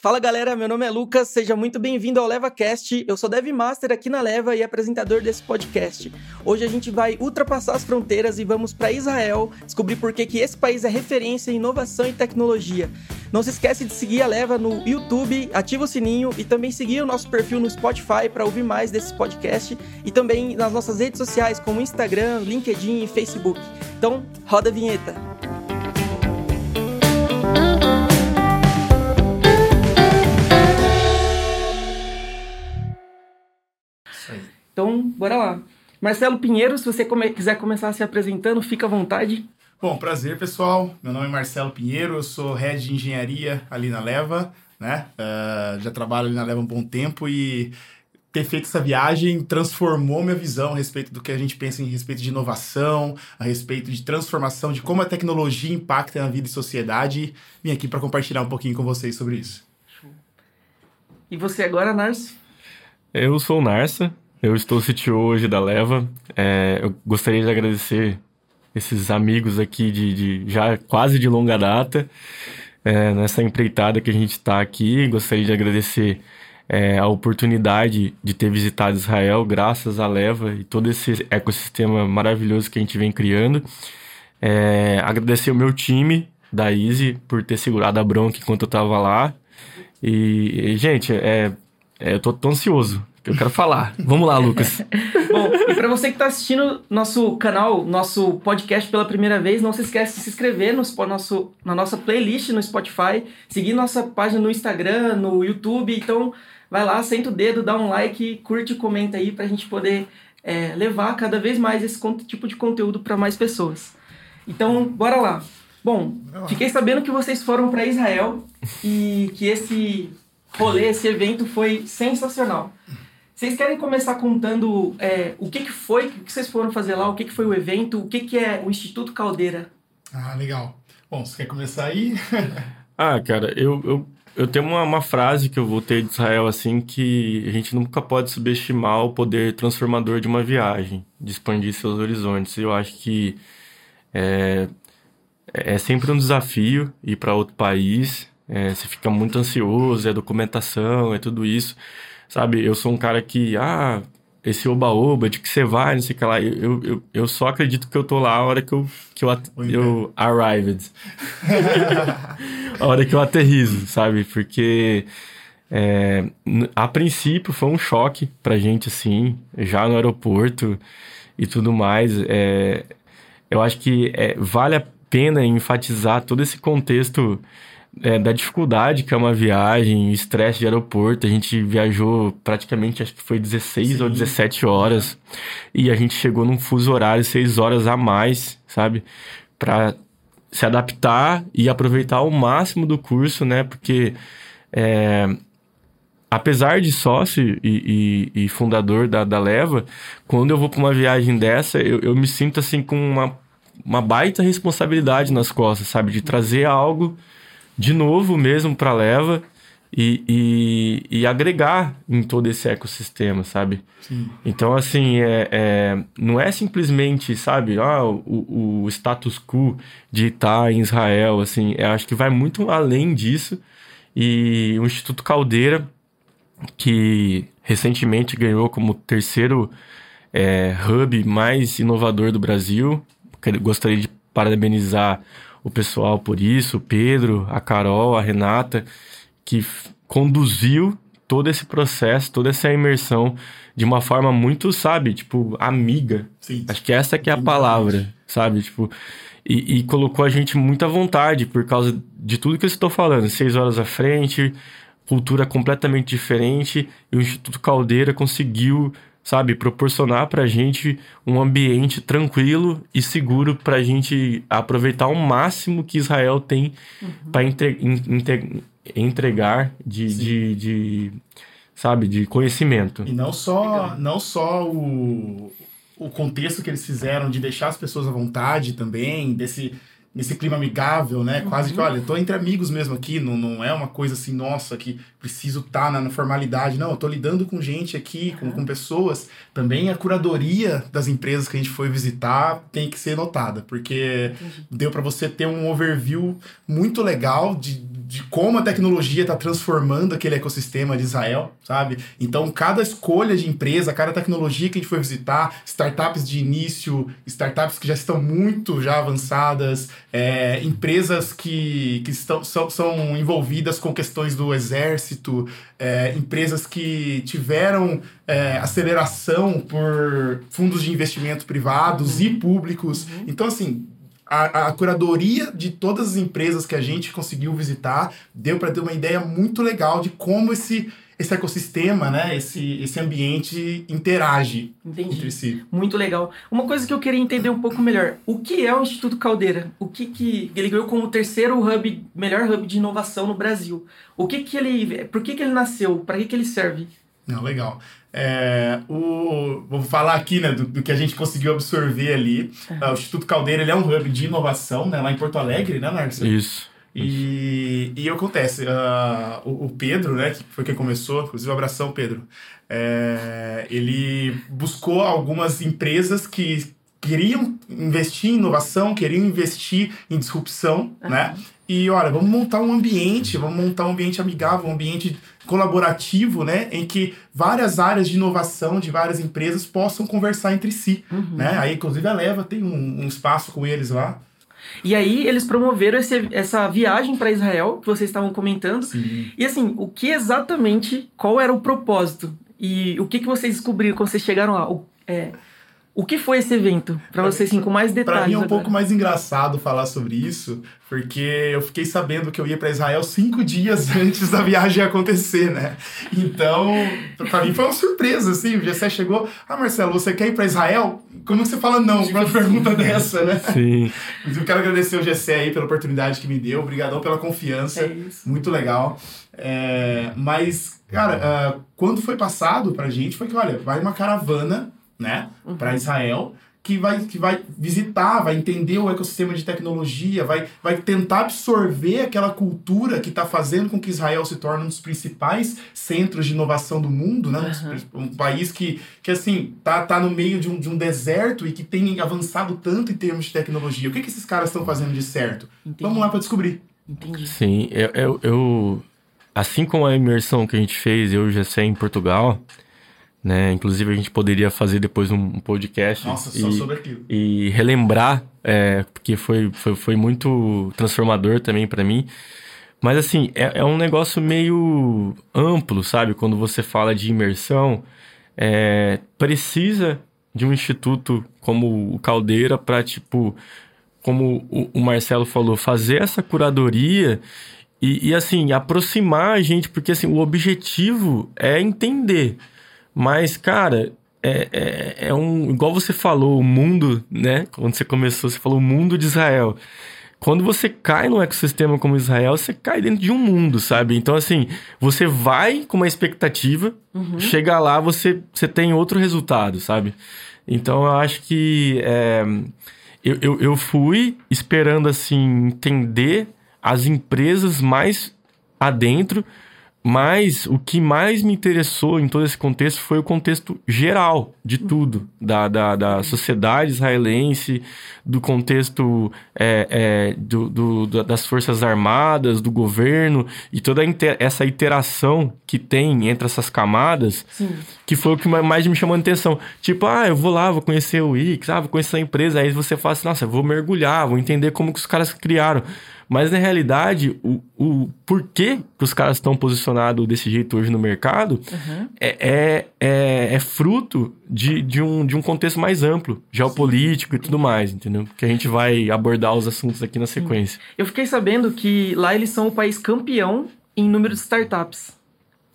Fala galera, meu nome é Lucas, seja muito bem-vindo ao LevaCast. Eu sou Dev Master aqui na Leva e apresentador desse podcast. Hoje a gente vai ultrapassar as fronteiras e vamos para Israel descobrir por que, que esse país é referência em inovação e tecnologia. Não se esquece de seguir a Leva no YouTube, ativa o sininho e também seguir o nosso perfil no Spotify para ouvir mais desse podcast e também nas nossas redes sociais como Instagram, LinkedIn e Facebook. Então, roda a vinheta. Então, bora lá. Marcelo Pinheiro, se você come quiser começar se apresentando, fica à vontade. Bom, prazer pessoal. Meu nome é Marcelo Pinheiro, eu sou head de engenharia ali na Leva, né? Uh, já trabalho ali na Leva há um bom tempo e ter feito essa viagem transformou minha visão a respeito do que a gente pensa em respeito de inovação, a respeito de transformação, de como a tecnologia impacta na vida e sociedade. Vim aqui para compartilhar um pouquinho com vocês sobre isso. E você agora, Narcio? Eu sou o Narsa, eu estou CTO hoje da Leva. É, eu gostaria de agradecer esses amigos aqui de, de já quase de longa data é, nessa empreitada que a gente está aqui. Gostaria de agradecer é, a oportunidade de ter visitado Israel, graças à Leva e todo esse ecossistema maravilhoso que a gente vem criando. É, agradecer o meu time da Easy por ter segurado a bronca enquanto eu estava lá. E, e gente, é, é, eu tão ansioso eu quero falar. Vamos lá, Lucas. Bom, e para você que está assistindo nosso canal, nosso podcast pela primeira vez, não se esquece de se inscrever no nosso, na nossa playlist no Spotify, seguir nossa página no Instagram, no YouTube. Então, vai lá, senta o dedo, dá um like, curte e comenta aí para a gente poder é, levar cada vez mais esse tipo de conteúdo para mais pessoas. Então, bora lá. Bom, fiquei sabendo que vocês foram para Israel e que esse rolê, esse evento foi sensacional. Vocês querem começar contando é, o que, que foi, o que vocês foram fazer lá, o que, que foi o evento, o que, que é o Instituto Caldeira? Ah, legal. Bom, você quer começar aí? ah, cara, eu, eu, eu tenho uma, uma frase que eu voltei de Israel, assim, que a gente nunca pode subestimar o poder transformador de uma viagem, de expandir seus horizontes. Eu acho que é, é sempre um desafio ir para outro país, é, você fica muito ansioso, é documentação, é tudo isso. Sabe, eu sou um cara que, ah, esse oba-oba, de que você vai, não sei o que lá. Eu, eu, eu só acredito que eu tô lá a hora que eu, que eu, eu arrived. a hora que eu aterrizo, sabe? Porque é, a princípio foi um choque pra gente, assim, já no aeroporto e tudo mais. É, eu acho que é, vale a pena enfatizar todo esse contexto é, da dificuldade que é uma viagem, estresse de aeroporto. A gente viajou praticamente, acho que foi 16 Sim. ou 17 horas. E a gente chegou num fuso horário 6 horas a mais, sabe? Para se adaptar e aproveitar ao máximo do curso, né? Porque é, apesar de sócio e, e, e, fundador da, da Leva, quando eu vou para uma viagem dessa, eu, eu me sinto assim com uma, uma baita responsabilidade nas costas, sabe? De trazer algo de novo mesmo para leva e, e, e, agregar em todo esse ecossistema, sabe? Sim. Então, assim, é, é, não é simplesmente, sabe, ah, o, o status quo de estar em Israel, assim, eu acho que vai muito além disso. E o Instituto Caldeira, que recentemente ganhou como terceiro é, hub mais inovador do Brasil, gostaria de parabenizar o pessoal por isso, o Pedro, a Carol, a Renata, que conduziu todo esse processo, toda essa imersão de uma forma muito, sabe, tipo, amiga. Sim. Acho que essa que é a palavra, sabe? Tipo, e, e, colocou a gente muito à vontade por causa de tudo que eu estou falando. Seis horas à frente, cultura completamente diferente, e o Instituto Caldeira conseguiu sabe, proporcionar para a gente um ambiente tranquilo e seguro para a gente aproveitar o máximo que Israel tem uhum. para entre, entregar de, de, de, sabe, de conhecimento. E não só, não só o, o contexto que eles fizeram de deixar as pessoas à vontade também, desse nesse clima amigável, né? Uhum. Quase que, olha, eu tô entre amigos mesmo aqui, não, não é uma coisa assim, nossa, que preciso estar tá na, na, formalidade. Não, eu tô lidando com gente aqui, com, com pessoas. Também a curadoria das empresas que a gente foi visitar tem que ser notada, porque deu para você ter um overview muito legal de de como a tecnologia está transformando aquele ecossistema de Israel, sabe? Então, cada escolha de empresa, cada tecnologia que a gente foi visitar, startups de início, startups que já estão muito já avançadas, é, empresas que, que estão, são, são envolvidas com questões do exército, é, empresas que tiveram é, aceleração por fundos de investimento privados uhum. e públicos. Uhum. Então, assim, a, a, curadoria de todas as empresas que a gente conseguiu visitar deu para ter uma ideia muito legal de como esse, esse ecossistema, né, esse, esse ambiente interage Entendi. entre si. Muito legal. Uma coisa que eu queria entender um pouco melhor, o que é o Instituto Caldeira? O que, que ele ganhou como o terceiro hub, melhor hub de inovação no Brasil? O que que ele, por que que ele nasceu? Para que que ele serve? Não, legal. É, o, vou falar aqui né, do, do, que a gente conseguiu absorver ali. Uhum. o Instituto Caldeira ele é um hub de inovação né, lá em Porto Alegre, né, Narcio? Isso. E, e acontece, uh, o, o, Pedro, né, que foi quem começou, inclusive um abração, Pedro, é, ele buscou algumas empresas que queriam investir em inovação, queriam investir em disrupção, uhum. né? E olha, vamos montar um ambiente, vamos montar um ambiente amigável, um ambiente colaborativo, né, em que várias áreas de inovação de várias empresas possam conversar entre si, uhum. né? Aí, inclusive, a Leva tem um, um espaço com eles lá. E aí eles promoveram esse, essa viagem para Israel que vocês estavam comentando. Sim. E assim, o que exatamente, qual era o propósito? E o que, que vocês descobriram quando vocês chegaram lá? O, é, o que foi esse evento? Para vocês, assim, com mais detalhes. Para mim é um agora. pouco mais engraçado falar sobre isso, porque eu fiquei sabendo que eu ia para Israel cinco dias antes da viagem acontecer, né? Então, para mim foi uma surpresa, assim. O Gessé chegou, ah, Marcelo, você quer ir para Israel? Como você fala não para uma pergunta dessa, né? Sim. Eu quero agradecer o Gessé aí pela oportunidade que me deu, obrigadão pela confiança. É isso. Muito legal. É, mas, cara, uh, quando foi passado pra gente, foi que, olha, vai uma caravana né, uhum. para Israel, que vai, que vai visitar, vai entender o ecossistema de tecnologia, vai, vai tentar absorver aquela cultura que está fazendo com que Israel se torne um dos principais centros de inovação do mundo, né? Uhum. Um, país que, que assim, tá, tá no meio de um, de um deserto e que tem avançado tanto em termos de tecnologia. O que, que esses caras estão fazendo de certo? Entendi. Vamos lá para descobrir. Entendi. Sim, eu, eu, eu, assim como a imersão que a gente fez, eu já sei em Portugal, né? Inclusive a gente poderia fazer depois um podcast Nossa, e, e relembrar, é, porque foi, foi, foi muito transformador também para mim. Mas assim, é, é, um negócio meio amplo, sabe? Quando você fala de imersão, é, precisa de um instituto como o Caldeira para, tipo, como o, o, Marcelo falou, fazer essa curadoria e, e, assim, aproximar a gente, porque assim, o objetivo é entender mas, cara, é, é, é, um. Igual você falou, o mundo, né? Quando você começou, você falou o mundo de Israel. Quando você cai num ecossistema como Israel, você cai dentro de um mundo, sabe? Então, assim, você vai com uma expectativa, uhum. chega lá, você, você tem outro resultado, sabe? Então, eu acho que. É, eu, eu, eu fui esperando, assim, entender as empresas mais adentro mas o que mais me interessou em todo esse contexto foi o contexto geral de tudo, da, da, da sociedade israelense, do contexto é, é, do, do, das Forças Armadas, do governo, e toda inter, essa interação que tem entre essas camadas, Sim. que foi o que mais me chamou a atenção. Tipo, ah, eu vou lá, vou conhecer o Wix, ah, vou conhecer a empresa, aí você fala assim, nossa, eu vou mergulhar, vou entender como que os caras criaram. Mas na realidade, o, o porquê que os caras estão posicionados desse jeito hoje no mercado uhum. é, é, é, é, fruto de, de, um, de um contexto mais amplo, geopolítico e tudo mais, entendeu? Que a gente vai abordar os assuntos aqui na sequência. Eu fiquei sabendo que lá eles são o país campeão em número de startups.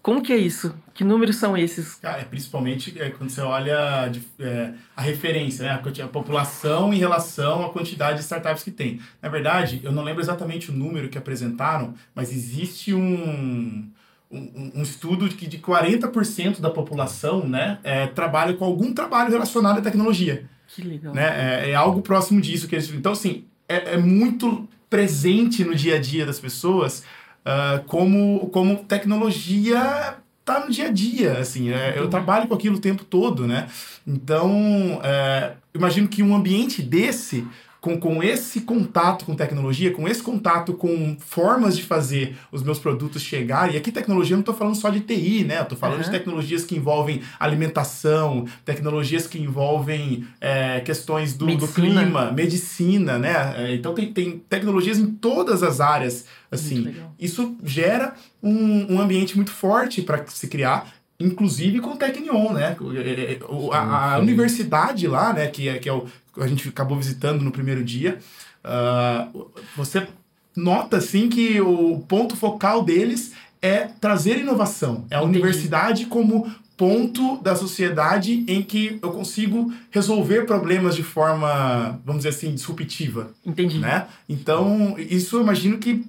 Como que é isso? Que números são esses? Cara, é principalmente é, quando você olha de, é, a referência, né? A, a, população em relação à quantidade de startups que tem. Na verdade, eu não lembro exatamente o número que apresentaram, mas existe um, um, um estudo de que de 40% da população né, é, trabalha com algum trabalho relacionado à tecnologia. Que legal. Né? É, é algo próximo disso. que eles Então, assim, é, é muito presente no dia a dia das pessoas uh, como, como tecnologia tá no dia a dia, assim, é, eu trabalho com aquilo o tempo todo, né? Então, é, imagino que um ambiente desse com, com esse contato com tecnologia, com esse contato com formas de fazer os meus produtos chegarem, e aqui tecnologia eu não estou falando só de TI, né? Eu estou falando uhum. de tecnologias que envolvem alimentação, tecnologias que envolvem é, questões do, do, clima, medicina, né? É, então tem, tem tecnologias em todas as áreas. Assim, isso gera um, um ambiente muito forte para se criar inclusive com o Tecnion, né? É, a, a, universidade lá, né, que é, que é o, a gente acabou visitando no primeiro dia, uh, você nota assim que o ponto focal deles é trazer inovação. É a Entendi. universidade como ponto da sociedade em que eu consigo resolver problemas de forma, vamos dizer assim, disruptiva. Entendi. Né? Então, isso eu imagino que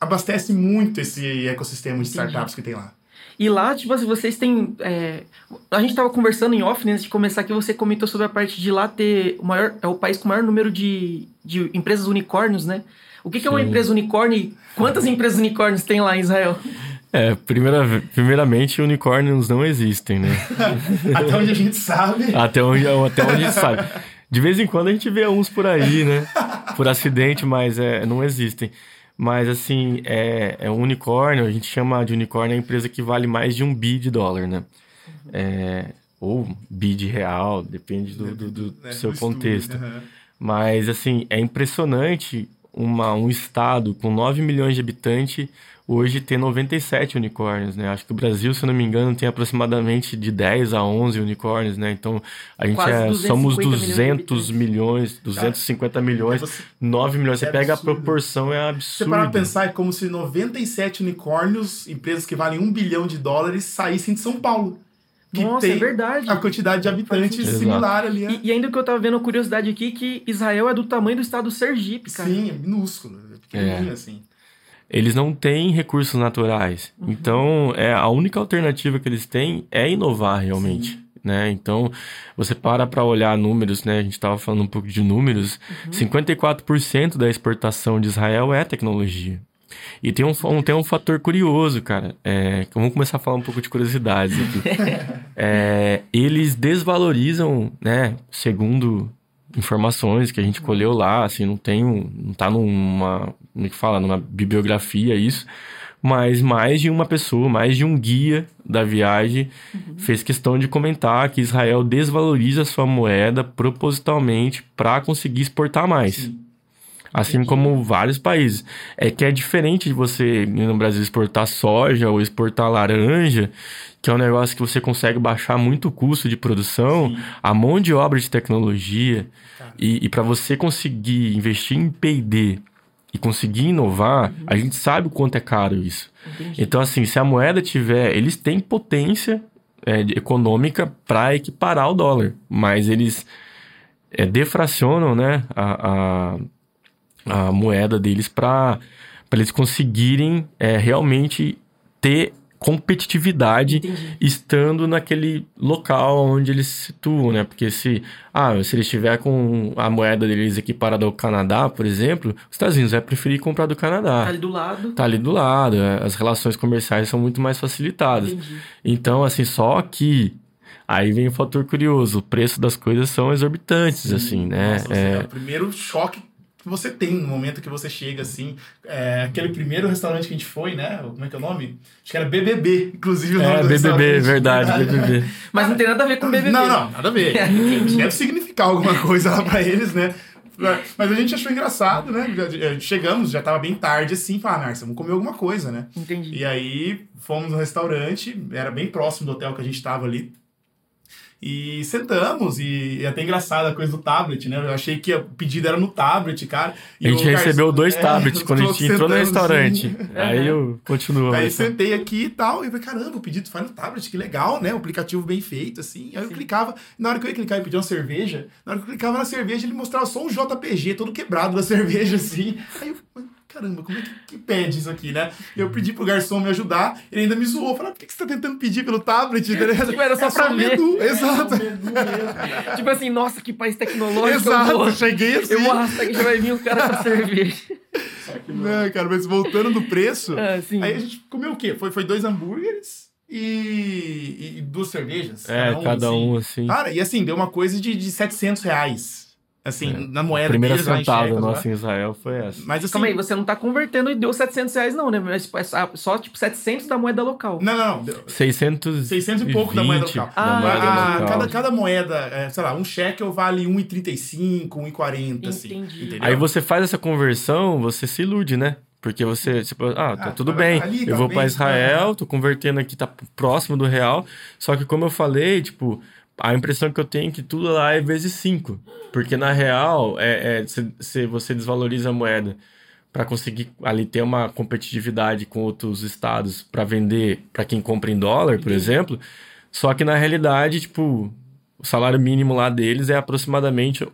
abastece muito esse ecossistema de Entendi. startups que tem lá. E lá, tipo assim, vocês têm. É... A gente tava conversando em off né, antes de começar que você comentou sobre a parte de lá ter o maior. É o país com o maior número de, de empresas unicórnios, né? O que, que é uma empresa unicórnio e quantas empresas unicórnios tem lá em Israel? É, primeira, primeiramente, unicórnios não existem, né? até onde a gente sabe. Até onde, até onde a gente sabe. De vez em quando a gente vê uns por aí, né? Por acidente, mas é, não existem. Mas, assim, é, é um unicórnio, a gente chama de unicórnio a empresa que vale mais de um bi de dólar, né? Uhum. É, ou bi de real, depende do, do, do, do seu contexto. Uhum. Mas, assim, é impressionante uma, um estado com 9 milhões de habitantes hoje ter 97 unicórnios, né? Acho que o Brasil, se eu não me engano, tem aproximadamente de 10 a 11 unicórnios, né? Então, a gente é, somos 200 milhões, 250 Cara, milhões, você, 9 milhões. Você é pega absurdo. a proporção, é absurdo. Você para pensar, é como se 97 unicórnios, empresas que valem 1 bilhão de dólares, saíssem de São Paulo. Que Nossa, é verdade. A quantidade de habitantes similar ali. É. E, e, ainda que eu tava vendo curiosidade aqui, que Israel é do tamanho do estado do Sergipe, cara. Sim, é minúsculo. É pequenininho, é. assim eles não têm recursos naturais. Uhum. Então, é a única alternativa que eles têm é inovar realmente. Né? Então, você para para olhar números, né? A gente estava falando um pouco de números. Uhum. 54% da exportação de Israel é tecnologia. E tem um, um, tem um fator curioso, cara. É, vamos começar a falar um pouco de curiosidades aqui. é, eles desvalorizam, né? Segundo informações que a gente colheu lá, assim, não tem, não tá numa, como é que fala, numa bibliografia isso, mas mais de uma pessoa, mais de um guia da viagem uhum. fez questão de comentar que Israel desvaloriza sua moeda propositalmente para conseguir exportar mais. Sim. Assim Entendi. como vários países. É que é diferente de você no Brasil exportar soja ou exportar laranja, que é um negócio que você consegue baixar muito o custo de produção, Sim. a mão de obra de tecnologia. E, e para você conseguir investir em PD e conseguir inovar, uhum. a gente sabe o quanto é caro isso. Entendi. Então, assim, se a moeda tiver. Eles têm potência é, econômica para equiparar o dólar, mas eles é, defracionam né, a, a, a moeda deles para eles conseguirem é, realmente ter competitividade Entendi. estando naquele local onde eles se situam, né? Porque se, ah, se ele estiver com a moeda deles equiparada ao Canadá, por exemplo, os Estados Unidos vai preferir comprar do Canadá. Tá ali do lado. Tá ali do lado. É, as relações comerciais são muito mais facilitadas. Entendi. Então, assim, só que Aí vem o fator curioso, o preço das coisas são exorbitantes, Sim. assim, né? Nossa, é... é o primeiro choque que você tem no momento que você chega, assim. É, aquele primeiro restaurante que a gente foi, né? Como é que é o nome? Acho que era BBB, inclusive o nome é, do BBB, verdade, BBB. Mas não tem nada a ver com BBB. Não, não, nada a ver. Deve significar alguma coisa lá pra eles, né? Mas a gente achou engraçado, né? Chegamos, já tava bem tarde assim, falaram, ah, vamos comer alguma coisa, né? Entendi. E aí fomos no restaurante, era bem próximo do hotel que a gente tava ali. E sentamos, e, é até engraçado a coisa do tablet, né? Eu achei que o pedido era no tablet, cara. a gente recebeu dois é, tablets quando a gente entrou no restaurante. Assim. Aí eu continuo. Aí sentei aqui e tal, e eu falei, caramba, o pedido faz no tablet, que legal, né? O aplicativo bem feito, assim. Aí eu clicava, na hora que eu ia clicar e pedir uma cerveja, na hora que eu clicava na cerveja, ele mostrava só um JPG todo quebrado da cerveja, assim. Aí eu caramba, como é que, que, pede isso aqui, né? Eu pedi pro garçom me ajudar, ele ainda me zoou. Falei, ah, por que, que você tá tentando pedir pelo tablet? tipo, era só é pra só ver. Menu. Exato. É, tipo assim, nossa, que país tecnológico. Exato, eu vou, cheguei assim. Eu arrastar que já vai vir um cara pra cerveja. Não, cara, mas voltando do preço, ah, aí a gente comeu o quê? Foi, foi dois hambúrgueres e, e duas cervejas. É, cada um, cada assim. um assim. Cara, e assim, deu uma coisa de, de 700 reais Assim, É. na moeda A primeira deles sentada nossa né? em Israel foi essa. Mas assim... Calma aí, você não tá convertendo e deu 700 reais não, né? Mas é só, tipo 700 da moeda local. Não, não, não. 600 600 e pouco da moeda local. da Ah, moeda Ah, local. cada, cada moeda, é, sei lá, um shekel vale 1,35, 1,40, assim. Entendi. Entendeu? Aí você faz essa conversão, você se ilude, né? Porque você, tipo, ah, tá Ah, tudo tá bem. ali, tá eu vou bem, pra Israel, tá. tô convertendo aqui, tá próximo do real. Só que como eu falei, tipo, a impressão que eu tenho é que tudo lá é vezes 5. Porque na real, é, é, se, se você desvaloriza a moeda para conseguir ali ter uma competitividade com outros estados para vender para quem compra em dólar, por Entendi. exemplo. Só que na realidade, tipo, o salário mínimo lá deles é aproximadamente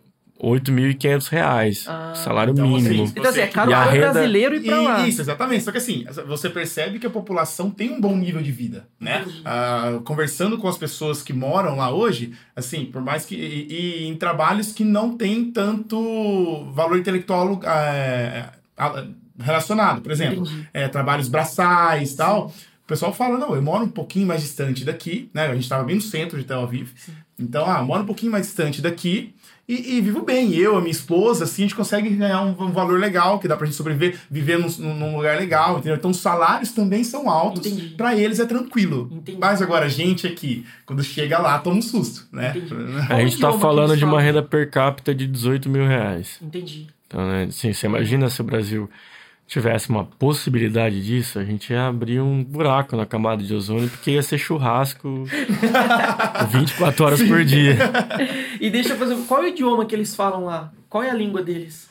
8.500 reais. Ah, salário então, mínimo. assim, Então assim, é caro E para renda- brasileiro ir pra lá. Isso, exatamente. Só que assim, você percebe que a população tem um bom nível de vida, né? Ah, conversando com as pessoas que moram lá hoje, assim, por mais que. E, e em trabalhos que não tem tanto valor intelectual ah, relacionado. Por exemplo, é, trabalhos braçais e tal. O pessoal fala, não, eu moro um pouquinho mais distante daqui, né? A gente estava bem no centro de Tel Aviv. Então, ah, moro um pouquinho mais distante daqui e, e vivo bem. Eu, a minha esposa, assim, a gente consegue ganhar um, um valor legal, que dá pra gente sobreviver, viver num, num lugar legal, entendeu? Então, os salários também são altos. Entendi. Pra eles é tranquilo. Entendi. Mas agora, a gente aqui, quando chega lá, toma um susto, né? Entendi. A gente tá falando de uma renda per capita de 18 mil reais. Entendi. Então, né, assim, você imagina se o Brasil tivesse uma possibilidade disso, a gente ia abrir um buraco na camada de ozônio, porque ia ser churrasco 24 horas por dia. E deixa eu fazer. Qual é o idioma que eles falam lá? Qual é a língua deles?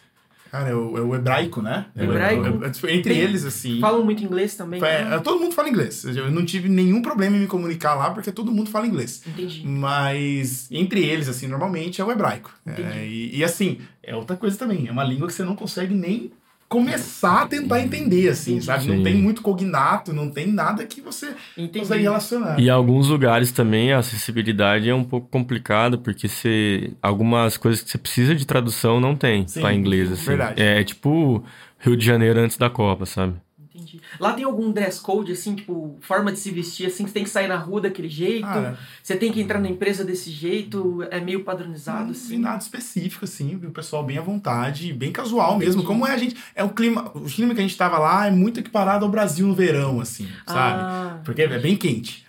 Cara, é o, é o hebraico, né? É o- Hebraico? é- é- entre Tem- eles, assim. Falam muito inglês também? É, Ah, todo mundo fala inglês. Eu não tive nenhum problema em me comunicar lá, porque todo mundo fala inglês. Entendi. Mas entre eles, assim, normalmente é o hebraico. É, e, e, assim, é outra coisa também. É uma língua que você não consegue nem começar a tentar entender, assim, sabe? Não Sim. tem muito cognato, não tem nada que você Entendi. consegue relacionar. E em alguns lugares também a acessibilidade é um pouco complicada, porque você, algumas coisas que você precisa de tradução não tem para inglês. Assim. verdade. É tipo Rio de Janeiro antes da Copa, sabe? Entendi. Lá tem algum dress code, assim, tipo, forma de se vestir, assim, você tem que sair na rua daquele jeito, Cara, você tem que entrar na empresa desse jeito, é meio padronizado, não assim. tem nada específico, assim, viu? o pessoal bem à vontade, bem casual mesmo. Entendi. Como é a gente. É o clima. O clima que a gente tava lá é muito equiparado ao Brasil no verão, assim, sabe? Ah, Porque é bem quente.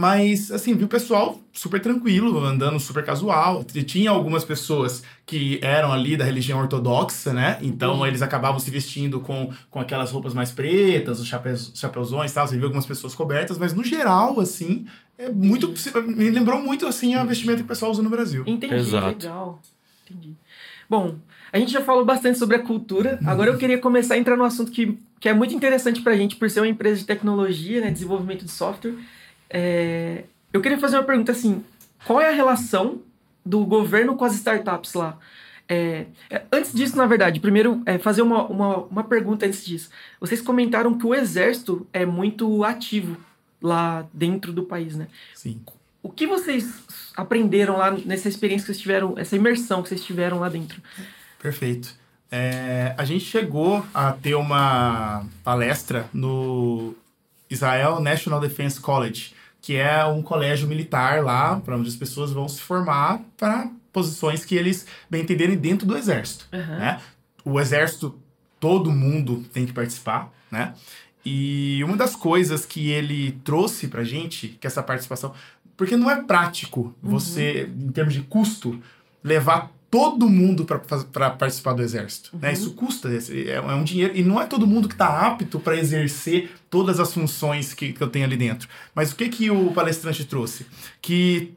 Mas, assim, viu o pessoal super tranquilo, andando super casual. E Tinha algumas pessoas que eram ali da religião ortodoxa, né? Então Entendi. eles acabavam se vestindo com, com aquelas roupas mais pretas, os chapéus, chapeuzões e tal. Você viu algumas pessoas cobertas, mas no geral, assim, é muito. Me lembrou muito, assim, a vestimenta que o pessoal usa no Brasil. entendi, Exato. legal. Entendi. Bom, a gente já falou bastante sobre a cultura, agora eu queria começar a entrar no assunto que, que é muito interessante pra gente, por ser uma empresa de tecnologia, né, desenvolvimento de software. É, eu queria fazer uma pergunta assim, qual é a relação do governo com as startups lá? É, é, antes disso, na verdade, primeiro é, fazer uma, uma, uma pergunta antes disso. Vocês comentaram que o exército é muito ativo lá dentro do país, né? Sim. O que vocês aprenderam lá nessa experiência que vocês tiveram, essa imersão que vocês tiveram lá dentro? Perfeito. É, a gente chegou a ter uma palestra no Israel National Defense College, que é um colégio militar lá, para onde as pessoas vão se formar para posições que eles bem entenderem dentro do exército. Aham. Né? O exército, todo mundo tem que participar, né? E uma das coisas que ele trouxe pra gente, que essa participação, porque não é prático você, em termos de custo, levar todo mundo para participar do exército. Né? Isso custa, é, é um dinheiro, e não é todo mundo que está apto para exercer todas as funções que, que eu tenho ali dentro. Mas o que, que o palestrante trouxe? Que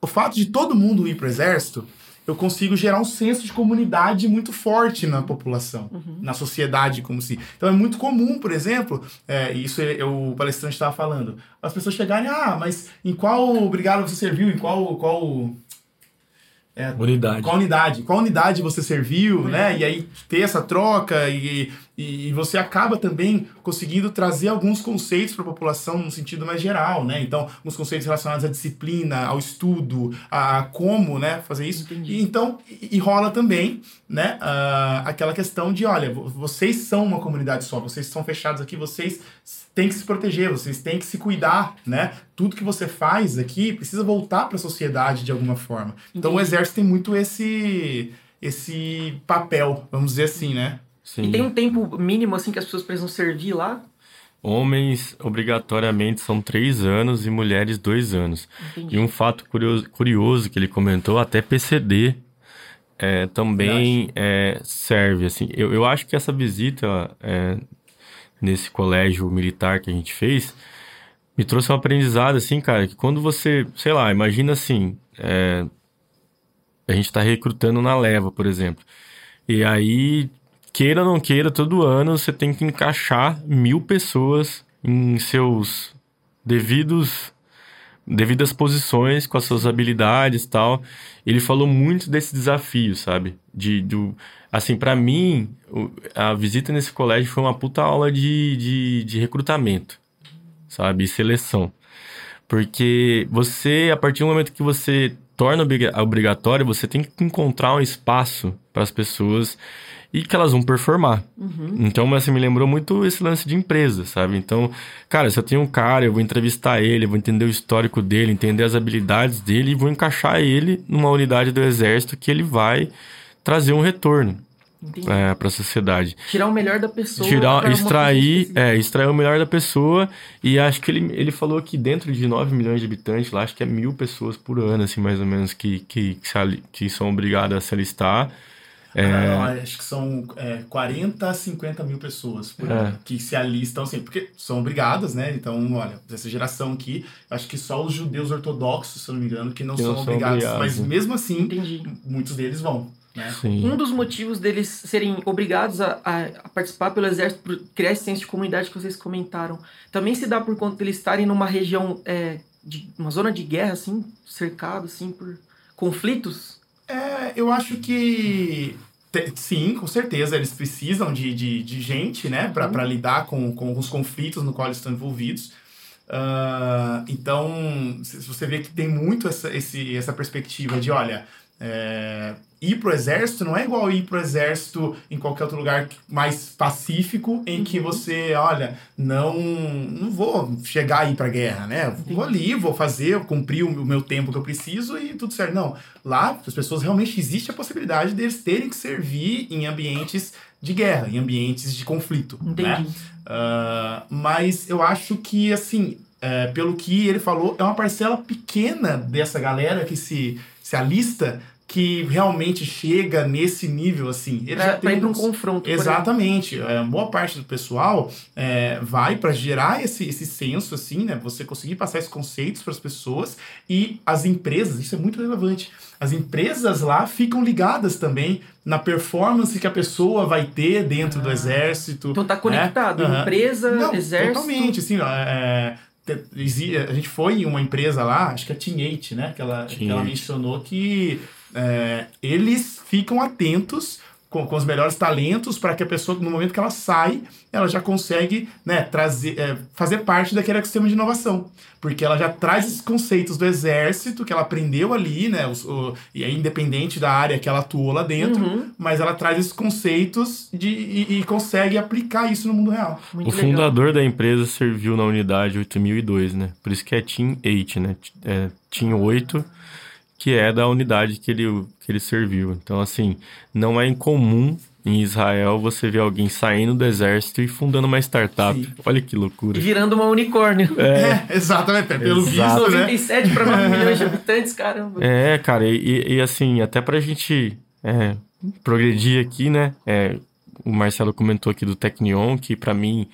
o fato de todo mundo ir para o exército, eu consigo gerar um senso de comunidade muito forte na população, na sociedade como se. Então é muito comum, por exemplo, é, isso é- é o palestrante estava falando, as pessoas chegarem, ah, mas em qual brigada você serviu, em qual qual é, Unidade. qual unidade? Qual unidade você serviu, né? E aí ter essa troca e, e, você acaba também conseguindo trazer alguns conceitos para a população no sentido mais geral, né? Então, uns conceitos relacionados à disciplina, ao estudo, a como, né, fazer isso. Entendi. E, então, e, rola também, né, ah, aquela questão de, olha, vo- vocês são uma comunidade só, vocês estão fechados aqui, vocês têm que se proteger, vocês têm que se cuidar, né? Tudo que você faz aqui precisa voltar para a sociedade de alguma forma. Então, o Entendi. exército tem muito esse esse papel, vamos dizer assim, né? Sim. E tem um tempo mínimo assim que as pessoas precisam servir lá? Homens, obrigatoriamente, são três anos e mulheres, dois anos. Entendi. E um fato curioso, curioso que ele comentou, até PCD é, também é, serve. Assim. Eu, eu acho que essa visita é, nesse colégio militar que a gente fez me trouxe um aprendizado, assim, cara, que quando você, sei lá, imagina assim, é, a gente está recrutando na leva, por exemplo. E aí queira ou não queira, todo ano você tem que encaixar mil pessoas em seus devidos devidas posições com as suas habilidades tal. Ele falou muito desse desafio, sabe? De, do, assim, para mim, a visita nesse colégio foi uma puta aula de, de, de recrutamento, sabe? E seleção. Porque você, a partir do momento que você torna obrigatório, você tem que encontrar um espaço para as pessoas e que elas vão performar. Uhum. Então, assim, me lembrou muito esse lance de empresa, sabe? Então, cara, se eu tenho um cara, eu vou entrevistar ele, vou entender o histórico dele, entender as habilidades dele e vou encaixar ele numa unidade do exército que ele vai trazer um retorno é, para a sociedade. Tirar o melhor da pessoa. Tirar, extrair, é, extrair o melhor da pessoa. E acho que ele, ele falou que dentro de 9 milhões de habitantes, lá acho que é mil pessoas por ano, assim, mais ou menos, que, que, que, se, que são obrigadas a se alistar. É... Acho que são é, 40 a 50 mil pessoas é. que se alistam, assim, porque são obrigadas, né? Então, olha, essa geração aqui, acho que só os judeus ortodoxos, se eu não me engano, que não, que são, obrigados. São obrigados. Mas mesmo assim, Entendi. muitos deles vão. Né? Um dos motivos deles serem obrigados a, a, a, participar pelo exército, por criar esse senso de comunidade que vocês comentaram, também se dá por conta deles estarem numa região, é, de uma zona de guerra, assim, cercado, assim, por conflitos? É, eu acho que Sim, com certeza. Eles precisam de, de, de gente, né, para uhum. lidar com, com os conflitos no qual eles estão envolvidos. Uh, então, se você vê que tem muito essa, esse, essa perspectiva de, olha, é, ir pro exército não é igual ir pro exército em qualquer outro lugar mais pacífico em que uhum. você, olha, não não vou chegar aí pra guerra, né? Vou ali, vou fazer, cumprir o meu tempo que eu preciso e tudo certo. Não, lá as pessoas realmente existe a possibilidade deles terem que servir em ambientes de guerra, em ambientes de conflito, né? Entendi. né? Uh, mas eu acho que, assim, é, pelo que ele falou, é uma parcela pequena dessa galera que se, se alista que realmente chega nesse nível assim. Ele é, já tem um confronto. Exatamente. É, boa parte do pessoal é, vai para gerar esse, esse senso assim, né? Você conseguir passar esses conceitos para as pessoas e as empresas, isso é muito relevante. As empresas lá ficam ligadas também na performance que a pessoa vai ter dentro ah. do exército. Então tá conectado, né? empresa, Não, exército. Totalmente, assim, ó, é, a gente foi em uma empresa lá, acho que é a Team 8, né? Que ela, que ela mencionou que é, eles ficam atentos com, com os melhores talentos para que a pessoa, no momento que ela sai, ela já consegue né, trazer, é, fazer parte daquele ecossistema de inovação. Porque ela já traz esses conceitos do exército que ela aprendeu ali, né? Os, o, e é independente da área que ela atuou lá dentro, uhum. mas ela traz esses conceitos de, e, e consegue aplicar isso no mundo real. Muito o legal. fundador da empresa serviu na unidade 8002, né? Por isso que é Team 8, né? É, Team 8 que é da unidade que ele, que ele serviu. Então, assim, não é incomum em Israel você ver alguém saindo do exército e fundando uma startup. Sim. Olha que loucura. E virando uma unicórnio. É, é exatamente. É pelo Exato. visto, né? 97 para 9 milhões de habitantes, caramba. É, cara, e, e assim, até pra gente é, progredir aqui, né? É, o Marcelo comentou aqui do Technion, que para mim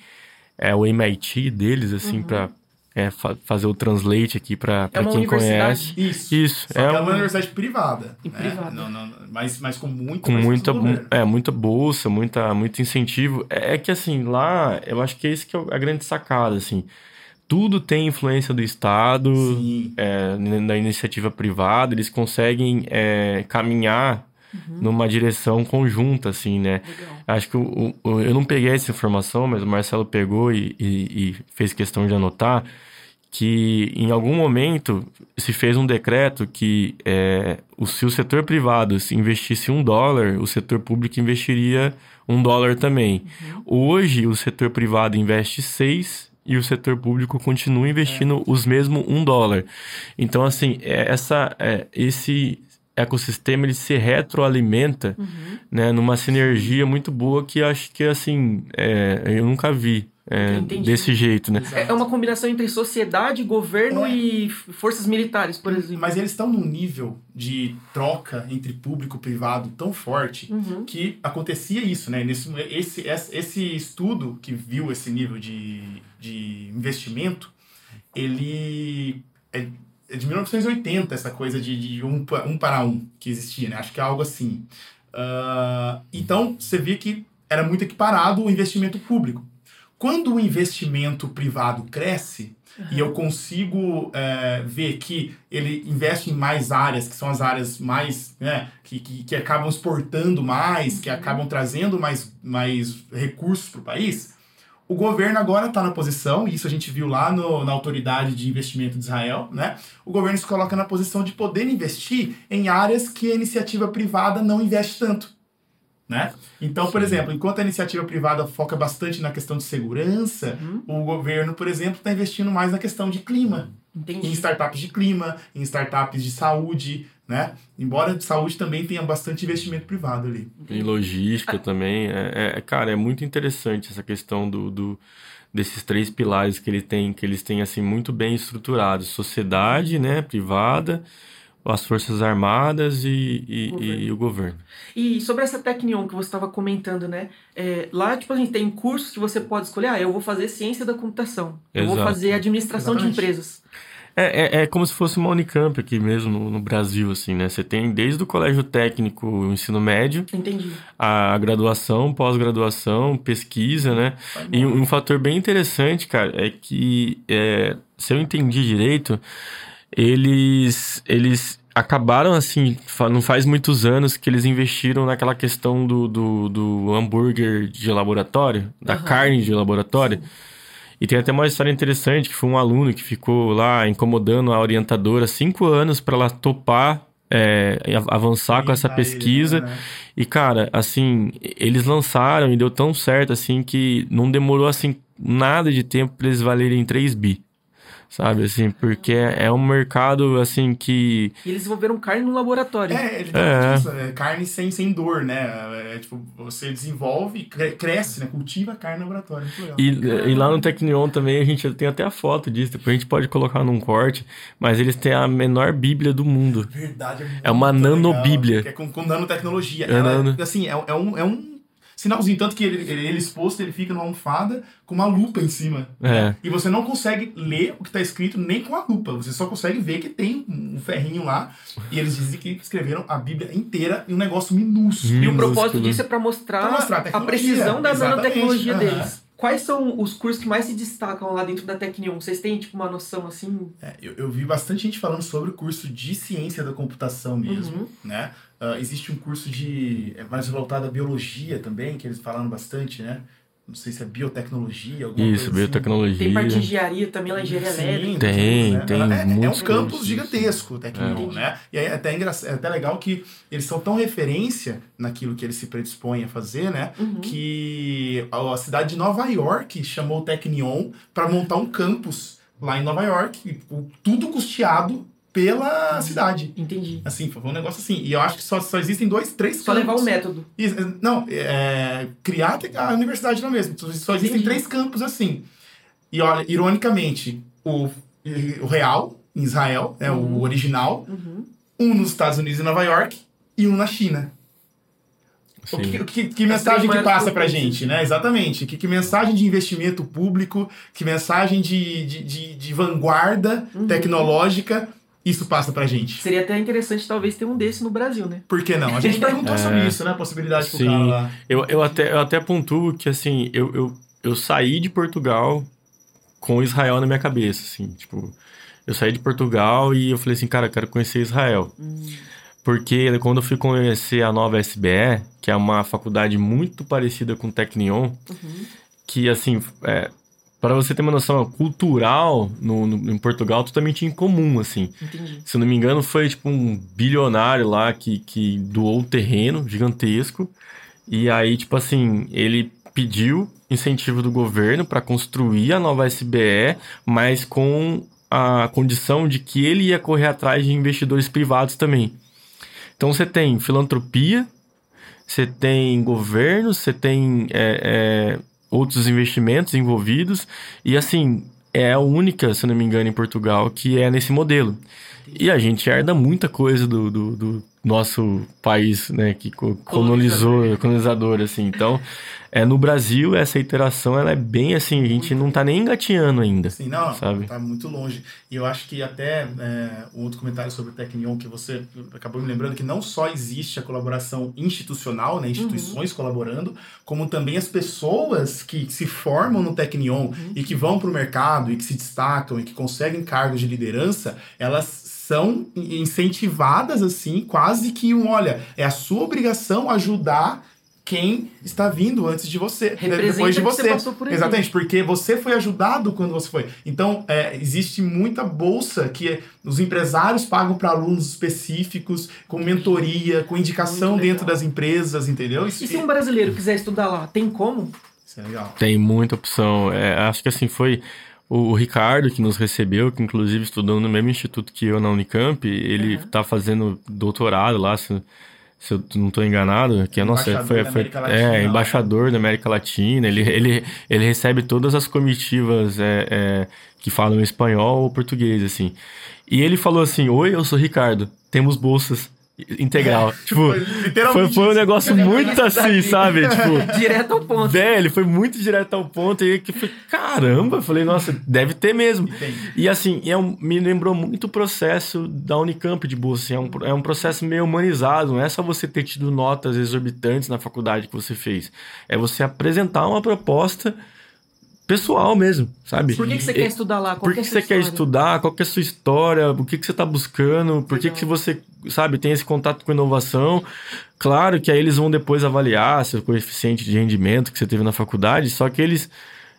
é o MIT deles, assim, uhum. para é, fa fazer o translate aqui para é quem conhece. Isso. Isso. é, uma... é uma universidade privada. Né? privada. Não, não, mas, mas com muito com muita é muita bolsa, muita muito incentivo. É, é, que assim lá, eu acho que é isso que é a grande sacada, assim. Tudo tem influência do Estado, é, da iniciativa privada, eles conseguem é, caminhar uhum. numa direção conjunta, assim, né? Legal. Acho que o, o, eu não peguei essa informação, mas o Marcelo pegou e, e, e fez questão de anotar que em algum momento se fez um decreto que é, se o setor privado se investisse um dólar, o setor público investiria um dólar também. Uhum. Hoje, o setor privado investe seis e o setor público continua investindo é. os mesmos um dólar. Então, assim, é, essa, é, esse ecossistema ele se retroalimenta, Uhum. né, numa sinergia muito boa que acho que assim é, eu nunca vi é, desse jeito, né? É é uma combinação entre sociedade, governo É. e forças militares, por exemplo. Mas eles estão num nível de troca entre público e privado tão forte Uhum. que acontecia isso, né? Nesse, esse, esse, esse estudo que viu esse nível de, de investimento, ele é, de 1980, essa coisa de, de um, um para um que existia, né? Acho que é algo assim. Ah, então, você vê que era muito equiparado o investimento público. Quando o investimento privado cresce, e eu consigo é, ver que ele investe em mais áreas, que são as áreas mais, né, que, que, que acabam exportando mais, que acabam trazendo mais, mais recursos para o país, o governo agora está na posição, e isso a gente viu lá no, na Autoridade de Investimento de Israel, né? O governo se coloca na posição de poder investir em áreas que a iniciativa privada não investe tanto. Né? Então, por Sim. exemplo, enquanto a iniciativa privada foca bastante na questão de segurança, Uhum. o governo, por exemplo, está investindo mais na questão de clima, em Entendi. startups de clima, em startups de saúde, né? Embora de saúde também tenha bastante investimento privado ali. Em logística também. É, é- cara, é muito interessante essa questão do, do- desses três pilares que ele tem, que eles têm assim muito bem estruturados: sociedade, né, privada, as forças armadas e, e- Governo. e o governo. E sobre essa Tecnion que você estava comentando, né? É, lá, tipo, a gente tem cursos que você pode escolher. Ah, eu vou fazer ciência da computação. Eu vou fazer administração de Exatamente. empresas. É, é, é como se fosse uma Unicamp aqui mesmo no, no Brasil, assim, né? Você tem desde o colégio técnico, o ensino médio, Entendi. a graduação, pós-graduação, pesquisa, né? E um, um fator bem interessante, cara, é que, é, se eu entendi direito, eles, eles acabaram assim, não faz muitos anos que eles investiram naquela questão do, do, do hambúrguer de laboratório, da Aham. carne de laboratório. E tem até uma história interessante que foi um aluno que ficou lá incomodando a orientadora cinco anos para ela topar é, avançar com essa pesquisa. né? E, cara, assim, eles lançaram e deu tão certo, assim, que não demorou, assim, nada de tempo pra eles valerem 3 bi. Sabe, assim, porque é um mercado, assim, que... E eles desenvolveram carne no laboratório. É, ele É. disso, é carne sem, sem dor, né? É, tipo, você desenvolve, cre- cresce, né? Cultiva a carne no laboratório. E, e lá no Tecnion também a gente tem até a foto disso, depois a gente pode colocar num corte, mas eles têm a menor bíblia do mundo. Verdade, É uma muito nanobíblia. legal, que É com, com nanotecnologia. É Ela, nano. Assim, é, é um, é um sinalzinho. Tanto que ele, ele, ele exposto, ele fica numa almofada com uma lupa em cima. É. E você não consegue ler o que está escrito nem com a lupa. Você só consegue ver que tem um ferrinho lá. E eles dizem que escreveram a Bíblia inteira em um negócio minúsculo. E o propósito disso é para mostrar, Pra mostrar a a precisão da exatamente, nanotecnologia aham. deles. Quais são os cursos que mais se destacam lá dentro da Tecnion? Vocês têm, tipo, uma noção assim? É, eu, eu vi bastante gente falando sobre o curso de ciência da computação mesmo, Uhum. né? Ah, existe um curso de é mais voltado à biologia também, que eles falaram bastante, né? Não sei se é biotecnologia, alguma Isso, coisa assim. biotecnologia. Tem parte de engenharia também, lá engenharia Sim, elétrica. Tem, né? tem É, é um campus gigantesco, o Tecnion, É. né? E é até, engra... é até legal que eles são tão referência naquilo que eles se predispõem a fazer, né? Uhum. Que a cidade de Nova York chamou o Tecnion para montar um campus lá em Nova York, tudo custeado pela cidade. Entendi. Assim, foi um negócio assim. E eu acho que só, só existem dois, três Só levar o campos. método. Isso, é, Não, é, criar a universidade lá mesmo. Só- Só existem Entendi. três campos assim. E olha, ironicamente, o, o real, em Israel, né, Uhum. o original, Uhum. um nos Estados Unidos e Nova York, e um na China. O que, o que, que mensagem que maiores passa pra gente, né? Exatamente. Que, que mensagem de investimento público, que mensagem de, de, de, de vanguarda Uhum. tecnológica isso passa pra gente. Seria até interessante, talvez, ter um desse no Brasil, né? Por que não? A gente perguntou É. sobre isso, né? A possibilidade pro Sim. cara lá. Eu, eu, até, eu até pontuo que, assim, eu, eu, eu saí de Portugal com Israel na minha cabeça, assim, tipo... Eu saí de Portugal e eu falei assim, cara, eu quero conhecer Israel. Hum, Porque quando eu fui conhecer a nova SBE, que é uma faculdade muito parecida com o Tecnion, uhum. que, assim, é, para você ter uma noção cultural no, no- em Portugal, totalmente incomum, assim. Entendi. Se eu não me engano, foi tipo um bilionário lá que, que doou um terreno gigantesco. E aí, tipo assim, ele pediu incentivo do governo para construir a nova SBE, mas com a condição de que ele ia correr atrás de investidores privados também. Então você tem filantropia, você tem governo, você tem é, é, outros investimentos envolvidos, e assim, é a única, se não me engano, em Portugal que é nesse modelo. E a gente herda muita coisa do, do, do nosso país, né, que colonizou, colonizador, assim. Então, é, no Brasil, essa iteração, ela é bem assim, a gente não tá nem engatinhando ainda. Sim, não, sabe? tá muito longe. E eu acho que até é, um outro comentário sobre o Tecnion, que você acabou me lembrando, que não só existe a colaboração institucional, né, instituições uhum. colaborando, como também as pessoas que se formam no Tecnion uhum. e que vão para o mercado e que se destacam e que conseguem cargos de liderança, elas são incentivadas assim, quase que um, olha, é a sua obrigação ajudar quem está vindo antes de você, Representa depois de você. você por Exatamente, porque você foi ajudado quando você foi. Então, é, existe muita bolsa que os empresários pagam para alunos específicos, com mentoria, com indicação dentro das empresas, entendeu? Isso e se um brasileiro quiser estudar lá, tem como? Isso é legal. Tem muita opção. É, acho que assim foi o, Ricardo que nos recebeu, que inclusive estudou no mesmo instituto que eu na Unicamp, ele está uhum. fazendo doutorado lá. Se, se eu não estou enganado, que é nossa, foi, foi é embaixador da América Latina. Ele, ele, ele recebe todas as comitivas é, é, que falam espanhol ou português, assim. E ele falou assim: Oi, eu sou Ricardo. Temos bolsas integral. tipo, foi, foi um negócio muito assim, sabe? Tipo, direto ao ponto. Velho, foi muito direto ao ponto. E que foi, caramba, eu falei, nossa, deve ter mesmo. Entendi. E assim, é um, me lembrou muito o processo da Unicamp de bolsa. Assim, é, um, é um processo meio humanizado. Não é só você ter tido notas exorbitantes na faculdade que você fez. É você apresentar uma proposta pessoal mesmo, sabe? Por que, que você quer estudar lá? Qual por que, que você história? quer estudar? Qual que é a sua história? O que, que você está buscando? Por que, que você, sabe, tem esse contato com inovação? Claro que aí eles vão depois avaliar seu coeficiente de rendimento que você teve na faculdade, só que eles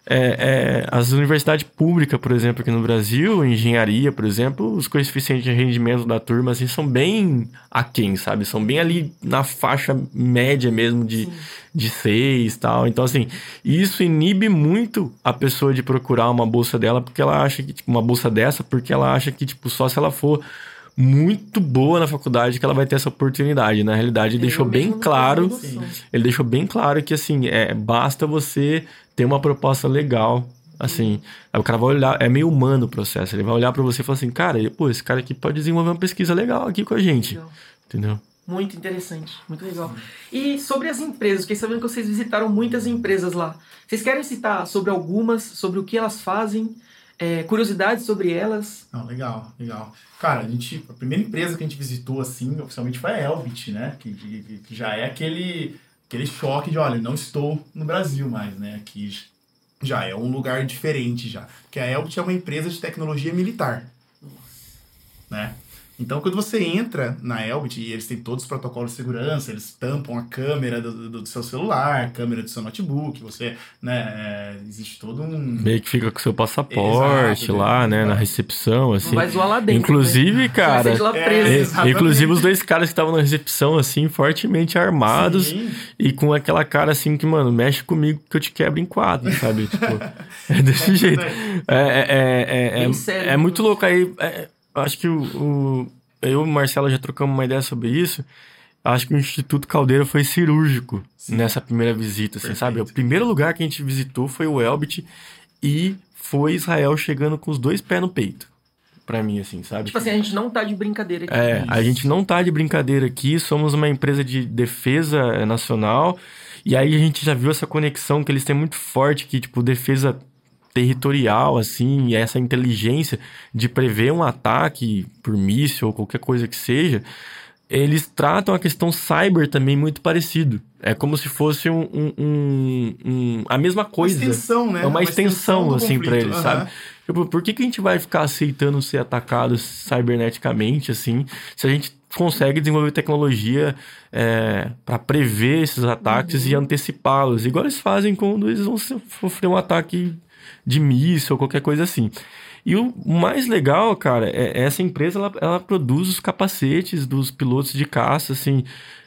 é, é, as universidades públicas, por exemplo, aqui no Brasil, engenharia, por exemplo, os coeficientes de rendimento da turma assim, são bem aquém, sabe? São bem ali na faixa média mesmo de, de seis e tal. Então, assim, isso inibe muito a pessoa de procurar uma bolsa dela, porque ela acha que, tipo, uma bolsa dessa, porque ela acha que, tipo, só se ela for muito boa na faculdade que ela vai ter essa oportunidade. Na realidade, ele deixou bem claro. Ele deixou bem claro que assim, é, basta você ter uma proposta legal. Assim, o cara vai olhar, é meio humano o processo. Ele vai olhar para você e falar assim, cara, pô, esse cara aqui pode desenvolver uma pesquisa legal aqui com a gente. Legal. Entendeu? Muito interessante, muito legal. E sobre as empresas, fiquei sabendo que vocês visitaram muitas empresas lá. Vocês querem citar sobre algumas, sobre o que elas fazem, é, curiosidades sobre elas? Não, legal, legal. Cara, a gente, a primeira empresa que a gente visitou assim, oficialmente foi a Elbit, né? Que, que, que já é aquele aquele choque de, olha, não estou no Brasil mais, né? Aqui já é um lugar diferente já. Porque a Elbit é uma empresa de tecnologia militar. Né? Então, quando você entra na Elbit, e eles têm todos os protocolos de segurança, eles tampam a câmera do, do, do seu celular, câmera do seu notebook, você, né, é, existe todo um... Meio que fica com o seu passaporte Exato, lá, né, na recepção, assim. Não vai zoar lá dentro, Inclusive, né? cara... É, inclusive, os dois caras que estavam na recepção, assim, fortemente armados Sim. e com aquela cara, assim, que, mano, mexe comigo que eu te quebro em quatro, sabe? tipo, é desse jeito. É, é, é, é, é, é muito louco aí... É, acho que o, o, eu e o Marcelo já trocamos uma ideia sobre isso. Acho que o Instituto Caldeira foi cirúrgico Sim. nessa primeira visita, assim, sabe? O primeiro lugar que a gente visitou foi o Elbit e foi Israel chegando com os dois pés no peito. Pra mim, assim, sabe? Tipo assim, a gente não tá de brincadeira aqui. É, a gente não tá de brincadeira aqui. Somos uma empresa de defesa nacional. E aí a gente já viu essa conexão que eles têm muito forte, que, tipo, defesa territorial, assim, e essa inteligência de prever um ataque por míssil ou qualquer coisa que seja, eles tratam a questão cyber também muito parecido. É como se fosse um, um, um, um a mesma coisa. Uma extensão, né? É uma, uma extensão, extensão assim, para eles, uhum. sabe? Tipo, por que, que a gente vai ficar aceitando ser atacado ciberneticamente, assim, se a gente consegue desenvolver tecnologia é, para prever esses ataques uhum. e antecipá-los? Igual eles fazem quando eles vão sofrer um ataque de míssil ou qualquer coisa assim. E o mais legal, cara, é essa empresa ela, ela produz os capacetes dos pilotos de caça, assim,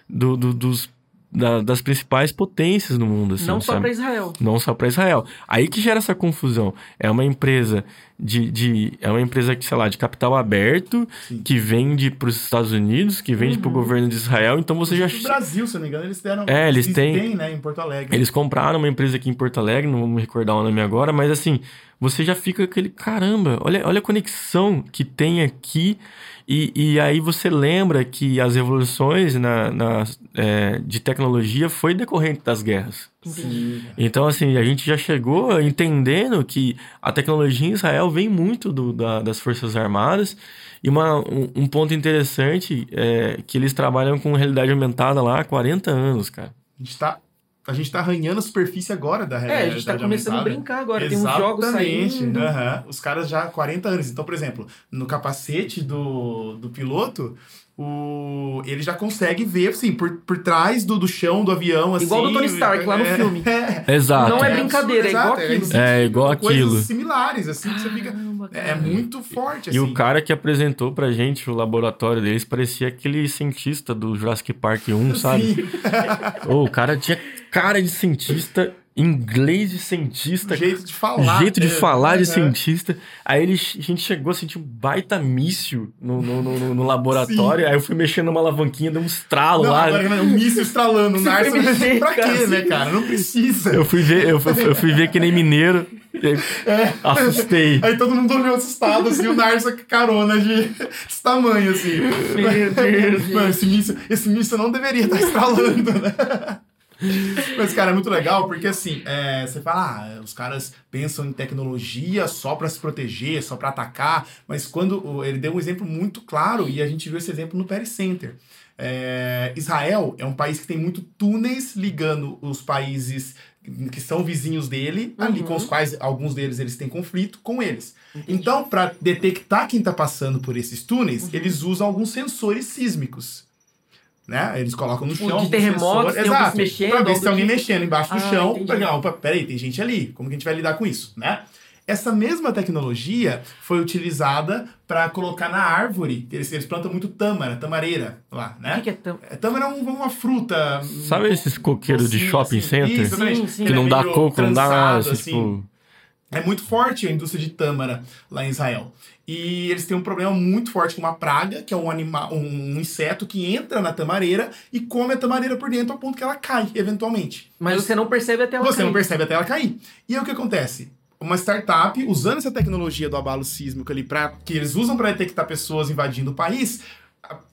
do, do, dos da- das principais potências no mundo, assim, Não só pra Israel. Não só para Israel. Aí que gera essa confusão. É uma empresa de, de é uma empresa que, sei lá, de capital aberto, Sim. que vende para os Estados Unidos, que vende Uhum. para o governo de Israel. Então você já No Brasil, se eu não me engano, eles deram. É, eles têm- né, em Porto Alegre. eles compraram uma empresa aqui em Porto Alegre, não vou me recordar o nome agora, mas assim, você já fica aquele caramba, olha, olha a conexão que tem aqui. E, e aí você lembra que as revoluções na, na, é, de tecnologia foi decorrente das guerras. Sim. Então, assim, a gente já chegou entendendo que a tecnologia em Israel vem muito do- da- das Forças Armadas. E uma, um, um ponto interessante é que eles trabalham com realidade aumentada lá há 40 anos, cara. A gente tá. A gente tá arranhando a superfície agora da É, realidade. a gente tá começando a aumentada. brincar agora. Tem uns jogos Exatamente. saindo. aham. Os caras já há 40 anos. Então, por exemplo, no capacete do, do piloto, o, ele já consegue ver, assim, por, por trás do, do chão do avião, assim. Igual do Tony Stark lá no é, filme. É, Exato. Não é é brincadeira, é igual exato, aquilo. É igual coisas aquilo. similares, assim, que você fica. É muito forte, E assim. o cara que apresentou pra gente o laboratório deles parecia aquele cientista do Jurassic Park 1, sabe? Sim, o cara tinha cara de cientista, inglês de cientista, jeito de falar. jeito de é, falar de aham. cientista. Aí ele, a gente chegou a sentir um baita míssil no, no, no- no laboratório. Aí eu fui mexendo numa alavanquinha, deu um estralo Não, lá. agora um míssil estralando Você ar. foi mexer, pra quê, né, cara? Não precisa. Eu fui ver, eu, fui- eu fui ver que nem mineiro. aí Assustei. Aí todo mundo olhou assustado, assim, o Narsa com carona de desse tamanho, assim. Meu Deus, esse míssil, esse míssil não deveria estar estralando, né? Mas, cara, é muito legal porque, assim, é, você fala, ah, os caras pensam em tecnologia só pra se proteger, só pra atacar, mas quando ele deu um exemplo muito claro, e a gente viu esse exemplo no Perry Center. É, Israel é um país que tem muito túneis ligando os países que são vizinhos dele, ali Uhum. com os quais alguns deles eles têm conflito com eles. Então, para detectar quem está passando por esses túneis, Uhum. eles usam alguns sensores sísmicos. Né? Eles colocam no Tipo, chão. de terremotos, tem alguém Exato. mexendo, Pra ver se tem alguém tipo. mexendo embaixo do Ah, chão. entendi. Pra, opa, peraí, tem gente ali. Como que a gente vai lidar com isso? Né? Essa mesma tecnologia foi utilizada para colocar na árvore. Eles, eles plantam muito tâmara, tamareira lá, O né? que, que é tão. É, Tâmara é um- uma fruta. Sabe esses coqueiros de docinho, shopping assim. center? Isso, exatamente. Sim, sim. Que não dá coco, não dá nada. trançado, assim, tipo, É muito forte a indústria de tâmara lá em Israel. E eles têm um problema muito forte com uma praga, que é um animal, um inseto que entra na tamareira e come a tamareira por dentro ao ponto que ela cai, eventualmente. Mas você não percebe até ela Você não cair. percebe até ela cair. E aí o que acontece? Uma startup, usando essa tecnologia do abalo sísmico ali, pra, que eles usam para detectar pessoas invadindo o país,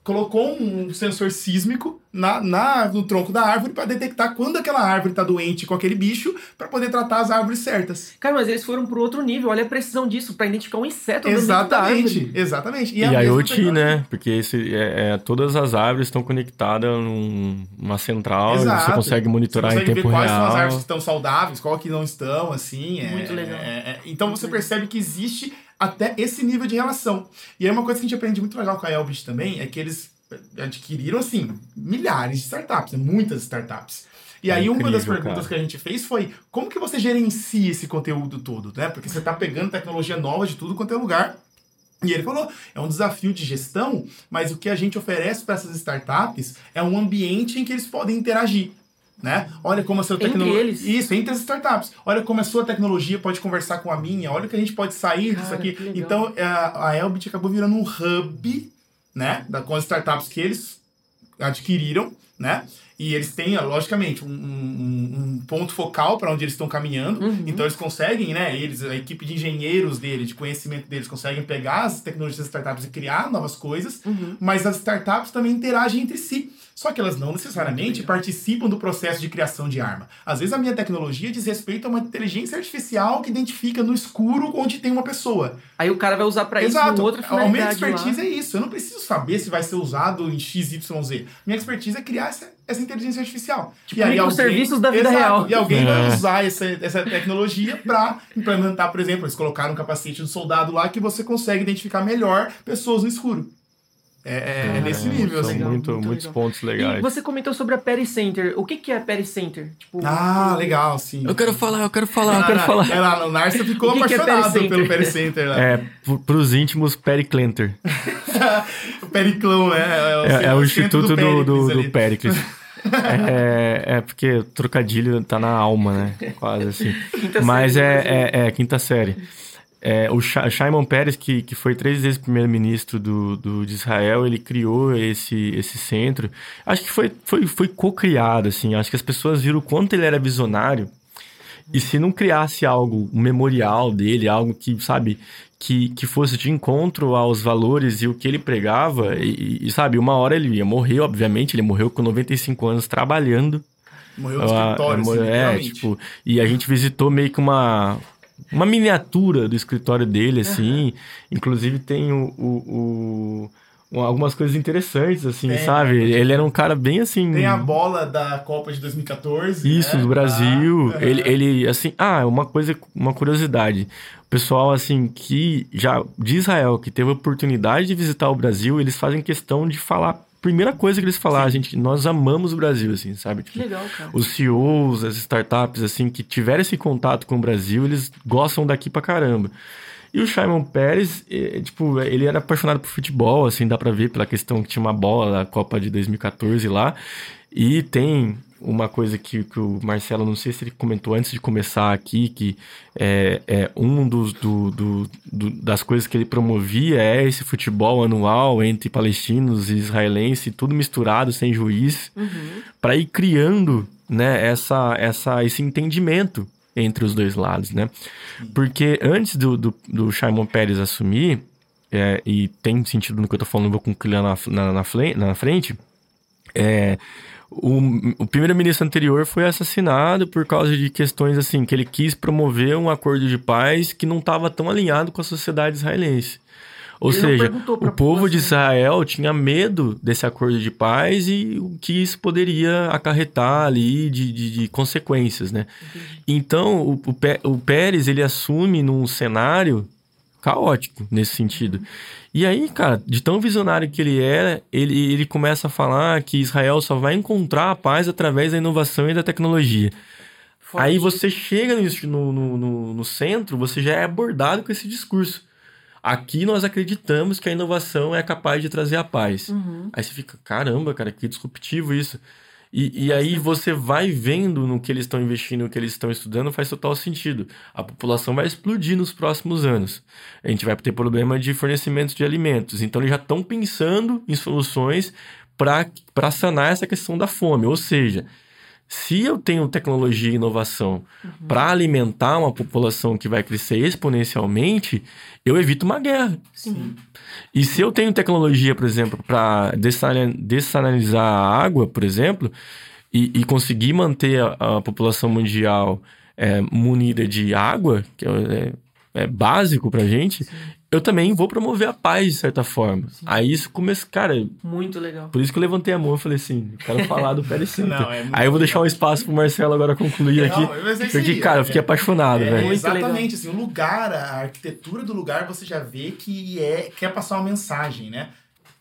colocou um sensor sísmico na, na- no tronco da árvore para detectar quando aquela árvore está doente com aquele bicho, para poder tratar as árvores certas. Cara, mas eles foram pro outro nível. Olha a precisão disso, pra identificar um inseto Exatamente, exatamente. E, é a IoT, tecnologia. né? Porque esse, é, é, todas as árvores estão conectadas num- numa central, Exato. você consegue monitorar Você consegue em tempo ver quais são as real. árvores que estão saudáveis, qual que não estão, assim. é- Muito legal. é- é- então Muito você legal. percebe que existe até esse nível de relação. E aí uma coisa que a gente aprende muito legal com a Elbit também é que eles adquiriram, assim, milhares de startups, né? muitas startups. E É aí uma das incrível, perguntas cara. que a gente fez foi como que você gerencia esse conteúdo todo, né? Porque você tá pegando tecnologia nova de tudo quanto é lugar. E ele falou, é um desafio de gestão, mas o que a gente oferece para essas startups é um ambiente em que eles podem interagir. Né? Olha como a sua Entre tecnologia. eles. Isso, entre as startups. Olha como a sua tecnologia pode conversar com a minha. Olha o que a gente pode sair disso Cara, aqui. que legal. Então, a, a Elbit acabou virando um hub, né? Da, com as startups que eles adquiriram, né? E eles têm, logicamente, um, um- um ponto focal para onde eles estão caminhando. Uhum. Então eles conseguem, né? Eles, a equipe de engenheiros dele, de conhecimento deles, conseguem pegar as tecnologias das startups e criar novas coisas. Uhum. Mas as startups também interagem entre si. Só que elas não necessariamente participam do processo de criação de arma. Às vezes a minha tecnologia diz respeito a uma inteligência artificial que identifica no escuro onde tem uma pessoa. Aí o cara vai usar pra isso Exato. outra A minha finalidade lá. expertise é isso. Eu não preciso saber se vai ser usado em XYZ. Minha expertise é criar essa, essa inteligência artificial. Tipo, microserviços da vida Exato. real. E alguém É. vai usar essa, essa tecnologia para implementar, por exemplo, eles colocaram um capacete do soldado lá que você consegue identificar melhor pessoas no escuro. É, é- é nesse É, nível, São assim. muito, muito muitos legal. pontos E legais. você comentou sobre a Perry Center. O que, que é a Perry Center? Tipo, Ah, legal, sim. Eu quero falar, eu quero falar, eu Ah, quero não, falar. É lá, o Narcia ficou O que que é apaixonado Perry pelo Perry Center, né? É, pro- pros íntimos, Perry Clenter. o Periclão, né? É, é o centro instituto do, do, Péricles do ali. Pericles. É, é porque trocadilho tá na alma, né? Quase assim. Quinta Mas série, é, mas é, é, quinta série. É, o Shimon Peres, que, que foi três vezes primeiro-ministro do, do, de Israel, ele criou esse, esse centro. Acho que foi, foi, foi co-criado, assim. Acho que as pessoas viram o quanto ele era visionário. E se não criasse algo, um memorial dele, algo que, sabe, que, que fosse de encontro aos valores e o que ele pregava, e, e, sabe, uma hora ele ia morrer, obviamente, ele morreu com 95 anos trabalhando. Morreu no Ah, escritório, assim, é, tipo, e a gente visitou meio que uma, uma miniatura do escritório dele, assim. Inclusive tem o, o- o- algumas coisas interessantes, assim, Tem, sabe? né? Ele era um cara bem assim. Tem a bola da Copa de 2014. Isso, né? do Brasil. Ah, ele, ele, assim, ah, uma coisa, uma curiosidade. O pessoal, assim, que já de Israel, que teve a oportunidade de visitar o Brasil, eles fazem questão de falar. Primeira coisa que eles falaram, gente, nós amamos o Brasil, assim, sabe? Que Tipo, legal, cara. os CEOs, as startups, assim, que tiveram esse contato com o Brasil, eles gostam daqui pra caramba. E o Shimon Peres, eh, tipo, ele era apaixonado por futebol, assim, dá pra ver pela questão que tinha uma bola da Copa de 2014 lá. E tem uma coisa que, que o Marcelo, não sei se ele comentou antes de começar aqui, que é, é um dos do, do- do- das coisas que ele promovia é esse futebol anual entre palestinos e israelenses, tudo misturado, sem juiz Uhum. para ir criando né, essa, essa, esse entendimento entre os dois lados, né? Porque antes do, do, do Shimon Peres assumir, é, e tem sentido no que eu tô falando, vou concluir na, na, na, flen- na frente, é, o, o primeiro-ministro anterior foi assassinado por causa de questões assim, que ele quis promover um acordo de paz que não estava tão alinhado com a sociedade israelense. Ou Ele seja, o povo de. Israel tinha medo desse acordo de paz e o que isso poderia acarretar ali de, de, de consequências, né? Então, o, o Pérez, ele assume num cenário caótico nesse sentido. E aí, cara, de tão visionário que ele era, ele, ele começa a falar que Israel só vai encontrar a paz através da inovação e da tecnologia. Aí você chega no, no, no, no centro, você já é abordado com esse discurso. Aqui nós acreditamos que a inovação é capaz de trazer a paz. Uhum. Aí você fica, caramba, cara, que disruptivo isso. E, e aí você vai vendo no que eles estão investindo, no que eles estão estudando, faz total sentido. A população vai explodir nos próximos anos. A gente vai ter problema de fornecimento de alimentos. Então eles já estão pensando em soluções para sanar essa questão da fome. Ou seja, se eu tenho tecnologia e inovação para alimentar uma população que vai crescer exponencialmente, eu evito uma guerra. Sim. E se eu tenho tecnologia, por exemplo, para dessalinizar a água, por exemplo, e, e conseguir manter a, a população mundial é, munida de água, que é, é básico pra gente, eu também vou promover a paz, de certa forma. Aí isso começa, cara, Muito legal. por isso que eu levantei a mão e falei assim, eu quero falar do Pérez Center. Não, é muito Aí eu vou deixar um espaço pro Marcelo agora concluir aqui. Não, mas é Porque, aí, cara, é- eu fiquei apaixonado, É, velho. Exatamente, assim, o lugar, a arquitetura do lugar, você já vê que é quer passar uma mensagem, né?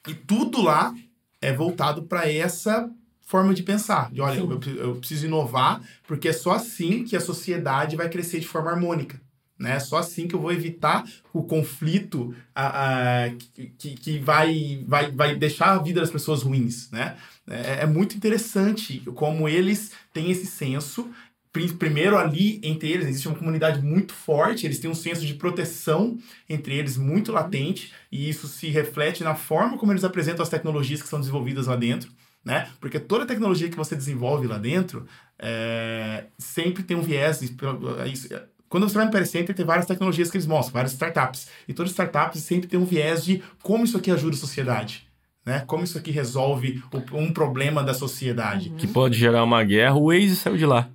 E tudo lá é voltado para essa forma de pensar. De, olha, Sim. eu, eu preciso inovar, porque é só assim que a sociedade vai crescer de forma harmônica. Né? Só assim que eu vou evitar o conflito a, a, que, que vai, vai, vai deixar a vida das pessoas ruins. Né? É, é muito interessante como eles têm esse senso pri- primeiro ali entre eles existe uma comunidade muito forte, eles têm um senso de proteção entre eles muito latente e isso se reflete na forma como eles apresentam as tecnologias que são desenvolvidas lá dentro, né? Porque toda tecnologia que você desenvolve lá dentro é, sempre tem um viés. é isso- Quando você vai no Pere Center, tem várias tecnologias que eles mostram, várias startups. E todas as startups sempre tem um viés de como isso aqui ajuda a sociedade. Né? Como isso aqui resolve o- um problema da sociedade. Que pode gerar uma guerra. O Waze saiu de lá.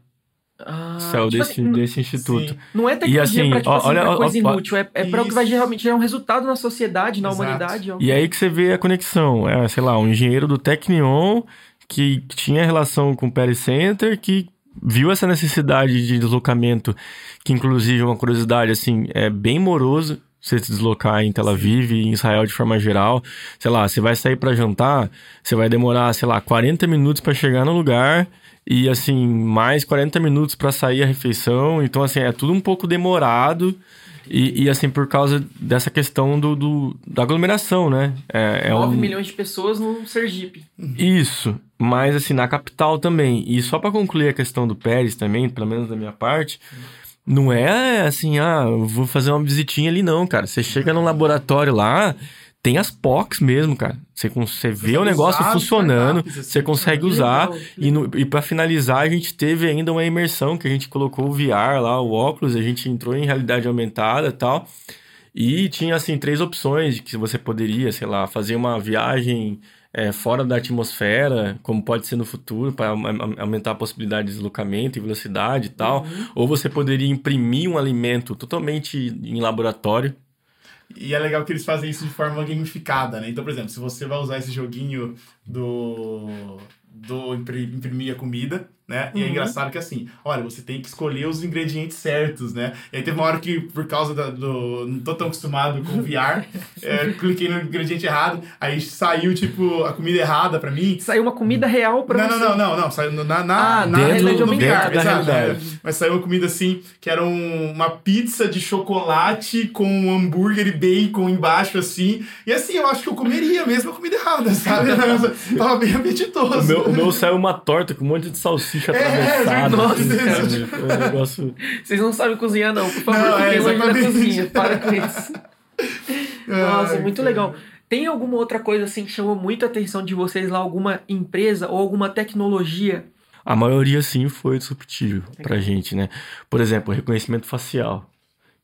Ah, saiu tipo desse, assim, desse instituto. Sim. Não é tecnologia assim, pra, tipo ó, assim, olha, pra ó, coisa ó, inútil, é, é pra o que vai Isso. geralmente gerar um resultado na sociedade, na Exato. humanidade. ó. E aí que você vê a conexão. É, sei lá, um engenheiro do Tecnion que tinha relação com o Peri Center, que viu essa necessidade de deslocamento, que inclusive é uma curiosidade, assim, é bem moroso você se deslocar em Tel Aviv e em Israel de forma geral. Sei lá, você vai sair para jantar, você vai demorar, sei lá, 40 minutos para chegar no lugar e assim, mais 40 minutos para sair a refeição. Então, assim, é tudo um pouco demorado. E, e, assim, por causa dessa questão do, do- da aglomeração, né? É, é 9 um... milhões de pessoas no Sergipe. Isso. Mas assim, na capital também. E só para concluir a questão do Pérez também, pelo menos da minha parte, não é assim, ah, vou fazer uma visitinha ali não, cara. Você chega no laboratório lá, tem as POCs mesmo, cara. Você, você vê o negócio usar funcionando, assim, você consegue usar. legal, que E, no, e para finalizar, a gente teve ainda uma imersão que a gente colocou o VR lá, o óculos, a gente entrou em realidade aumentada e tal. E tinha, assim, três opções de que você poderia, sei lá, fazer uma viagem é, fora da atmosfera, como pode ser no futuro, para aumentar a possibilidade de deslocamento e velocidade e tal. Ou você poderia imprimir um alimento totalmente em laboratório. E é legal que eles fazem isso de forma gamificada, né? Então, por exemplo, se você vai usar esse joguinho do, do impri- imprimir a comida, né? E é Uhum. engraçado que assim, olha, você tem que escolher os ingredientes certos, né? E aí teve uma hora que, por causa da- do. Não tô tão acostumado com o VR, é, cliquei no ingrediente errado, aí saiu, tipo, a comida errada pra mim. Saiu uma comida real pra Não, você. não, não, não, não. Saiu na, na, Ah, na dentro- realidade exato, realidade. é. Mas saiu uma comida assim, que era um- uma pizza de chocolate com um hambúrguer e bacon embaixo, assim. E assim, eu acho que eu comeria mesmo a comida errada, sabe? Tava bem apetitoso. O meu, o meu saiu uma torta com um monte de salsicha É, atravessada. nossa, assim, cara. sabe? Foi um negócio. Vocês não sabem cozinhar, não. Por favor, Não, é, fiquem longe da exatamente. cozinha. Para com isso. Nossa, Ai, muito cara. legal. Tem alguma outra coisa assim que chamou muito a atenção de vocês lá? Alguma empresa ou alguma tecnologia? A maioria, sim, foi disruptivo pra gente, né? Por exemplo, reconhecimento facial.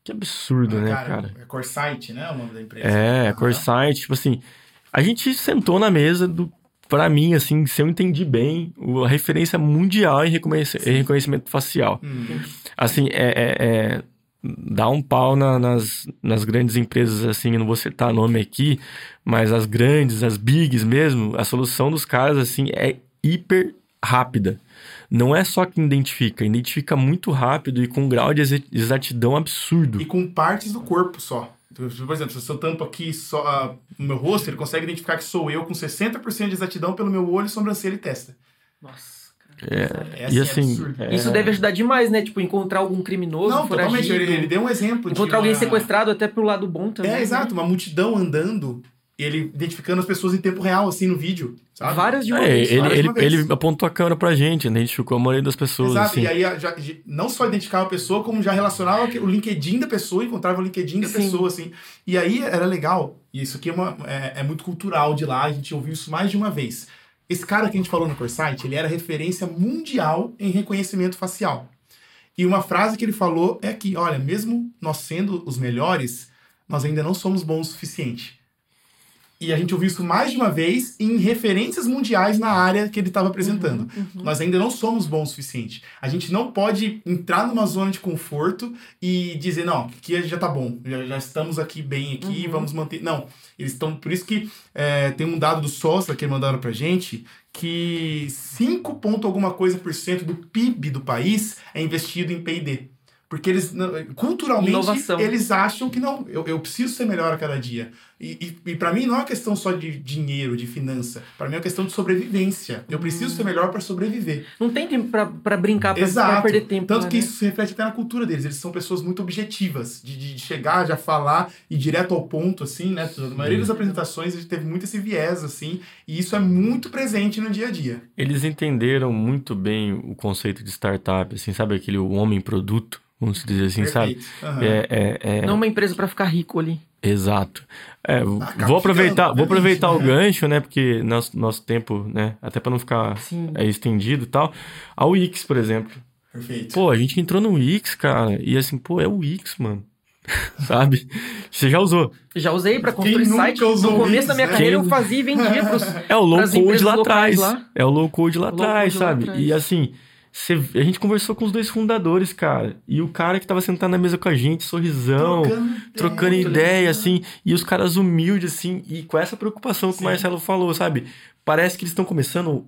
Que absurdo, né, cara? É Corsight, né? O nome da empresa. É, Aham. Corsight, tipo assim, a gente sentou na mesa do. Pra mim, assim, se eu entendi bem, a referência mundial em, reconhece- em reconhecimento facial. Hum. Assim, é, é- é- dá um pau na- nas, nas grandes empresas, assim, eu não vou citar nome aqui, mas as grandes, as bigs mesmo, a solução dos caras, assim, é hiper rápida. Não é só que identifica, identifica muito rápido e com um grau de exa- exatidão absurdo. E com partes do corpo só. Por exemplo, se eu tampo aqui só ah, o meu rosto, ele consegue identificar que sou eu com 60% de exatidão pelo meu olho, sobrancelha e testa. Nossa. É e é assim, absurdo. é- Isso deve ajudar demais, né? Tipo, encontrar algum criminoso, Não, totalmente. Ele, ele deu um exemplo. de Encontrar alguém uma- sequestrado até pro lado bom também. É, né? exato. Uma multidão andando, ele identificando as pessoas em tempo real, assim, no vídeo. Sabe? Várias de uma É, vez. ele, ele, uma vez. ele apontou a câmera pra gente, né? identificou a maioria das pessoas. Exato, assim. e aí já, já- não só identificava a pessoa, como já relacionava o LinkedIn da pessoa, encontrava o LinkedIn da Sim. pessoa, assim. E aí era legal, e isso aqui é, uma- é- é muito cultural de lá, a gente ouviu isso mais de uma vez. Esse cara que a gente falou no Corsight, ele era referência mundial em reconhecimento facial. E uma frase que ele falou é que, olha, mesmo nós sendo os melhores, nós ainda não somos bons o suficiente. E a gente ouviu isso mais de uma vez em referências mundiais na área que ele estava apresentando. Nós ainda não somos bons o suficiente. A gente não pode entrar numa zona de conforto e dizer, não, aqui já tá bom, já, já estamos aqui bem aqui, Uhum. vamos manter. Não, eles estão. Por isso que é, tem um dado do SOSA que mandaram pra gente que 5 ponto alguma coisa por cento do PIB do país é investido em PD. Porque eles, não, culturalmente, Inovação. eles acham que não, eu, eu preciso ser melhor a cada dia. E, e, e para mim não é uma questão só de dinheiro, de finança. Para mim é uma questão de sobrevivência. Eu preciso ser melhor para sobreviver. Não tem tempo pra, pra brincar, Exato. perder tempo. Tanto lá, que né? isso se reflete até na cultura deles. Eles são pessoas muito objetivas, de, de chegar, já falar e direto ao ponto, assim, né? Na maioria das apresentações a gente teve muito esse viés, assim, e isso é muito presente no dia a dia. Eles entenderam muito bem o conceito de startup, assim, sabe? Aquele homem-produto, vamos dizer assim, sabe? Perfeito. Aham. É, é, é, Não uma empresa pra ficar rico ali. Exato. É, acaba vou aproveitar, vou aproveitar o né? gancho, né? Porque nosso, nosso tempo, né? Até para não ficar é, estendido e tal. A Wix, por exemplo. Perfeito. Pô, a gente entrou no Wix, cara, e assim, pô, é o Wix, mano. Sabe? Você já usou. Já usei pra construir Quem nunca site. usou No começo Wix, da minha né? carreira Quem- eu fazia e vendia pros. É o low code lá atrás. lá. É o low code lá atrás, lá sabe? atrás. E assim, cê- a gente conversou com os dois fundadores, cara. E o cara que tava sentado na mesa com a gente, sorrisão, trocando ideia. ideia, assim, e os caras humildes, assim, e com essa preocupação que Sim. o Marcelo falou, sabe? Parece que eles estão começando.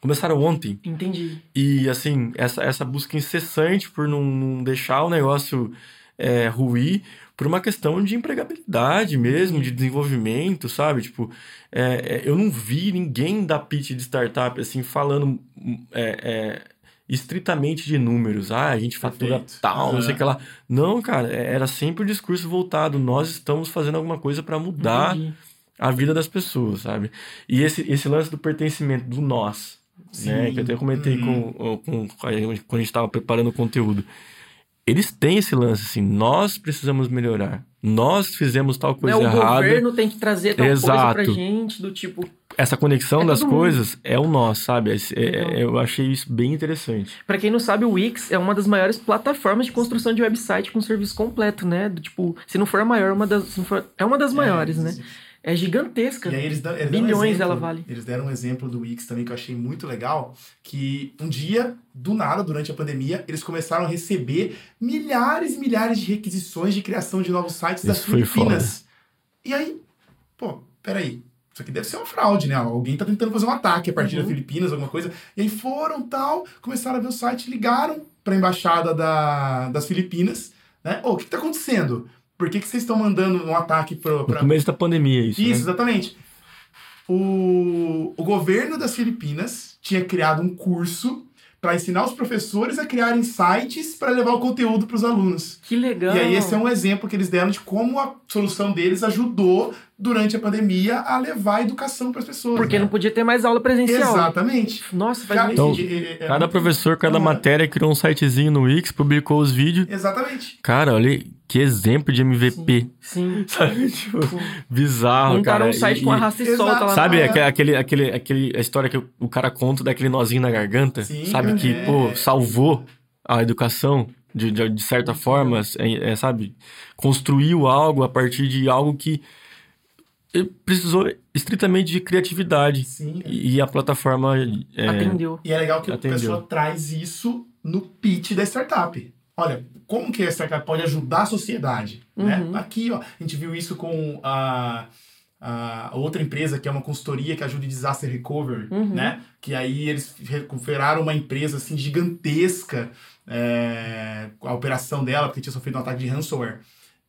Começaram ontem. Entendi. E, assim, essa, essa busca incessante por não, não deixar o negócio é, ruir, por uma questão de empregabilidade mesmo, de desenvolvimento, sabe? Tipo, é, é, eu não vi ninguém da pitch de startup, assim, falando é, é, estritamente de números. Ah, a gente fatura Perfeito. tal, não sei o que lá. Não, cara, é- era sempre o discurso voltado. Nós estamos fazendo alguma coisa para mudar Entendi. a vida das pessoas, sabe? E esse, esse lance do pertencimento, do nós, né? Que eu até comentei uhum. com, com, quando a gente estava preparando o conteúdo. Eles têm esse lance assim, nós precisamos melhorar. Nós fizemos tal coisa Não, errada. O governo tem que trazer tal Exato. coisa pra gente, do tipo... Essa conexão é das coisas mundo. é o nós, sabe? É, é, eu achei isso bem interessante. Para quem não sabe, o Wix é uma das maiores plataformas de construção de website com serviço completo, né? Do, tipo, se não for a maior, uma das, for, é uma das é, maiores, né? é gigantesca. E aí eles, dão, eles Bilhões um exemplo, ela vale. Eles deram um exemplo do Wix também que eu achei muito legal, que um dia, do nada, durante a pandemia, eles começaram a receber milhares e milhares de requisições de criação de novos sites Isso das Filipinas. E aí, pô, peraí, isso aqui deve ser uma fraude, né? Alguém tá tentando fazer um ataque a partir uhum. das Filipinas, alguma coisa. E aí foram tal, começaram a ver o site, ligaram para a embaixada da, das Filipinas, né? Ô, oh, o que, que tá acontecendo? Por que, que vocês estão mandando um ataque para. Pra... No começo da pandemia, isso. Isso, né? exatamente. O, o governo das Filipinas tinha criado um curso para ensinar os professores a criarem sites para levar o conteúdo para os alunos. Que legal! E aí esse é um exemplo que eles deram de como a solução deles ajudou durante a pandemia a levar a educação para as pessoas. Porque né? não podia ter mais aula presencial. Exatamente. Nossa, faz muito então, é, é, Cada professor, cada matéria criou um sitezinho no Wix, publicou os vídeos. Exatamente. Cara, olha que exemplo de MVP. Sim. sim. Sabe? Tipo, sim. bizarro, Montaram cara. um site e, com arrasta e solta lá. Sabe aquele, aquele, aquele, aquele, a história que o cara conta daquele nozinho na garganta? Sim, sabe? Que, é. pô, salvou a educação de, de, de certa forma, é, é, sabe? Construiu algo a partir de algo que precisou estritamente de criatividade. Sim. E, a plataforma é, atendeu. E é legal que atendeu. a pessoa traz isso no pitch da startup. Olha, como que a startup pode ajudar a sociedade? Né? Uhum. Né? Aqui, ó, a gente viu isso com a, a outra empresa que é uma consultoria que ajuda em disaster recovery, uhum. né? Que aí eles recuperaram uma empresa assim gigantesca é, a operação dela porque tinha sofrido um ataque de ransomware.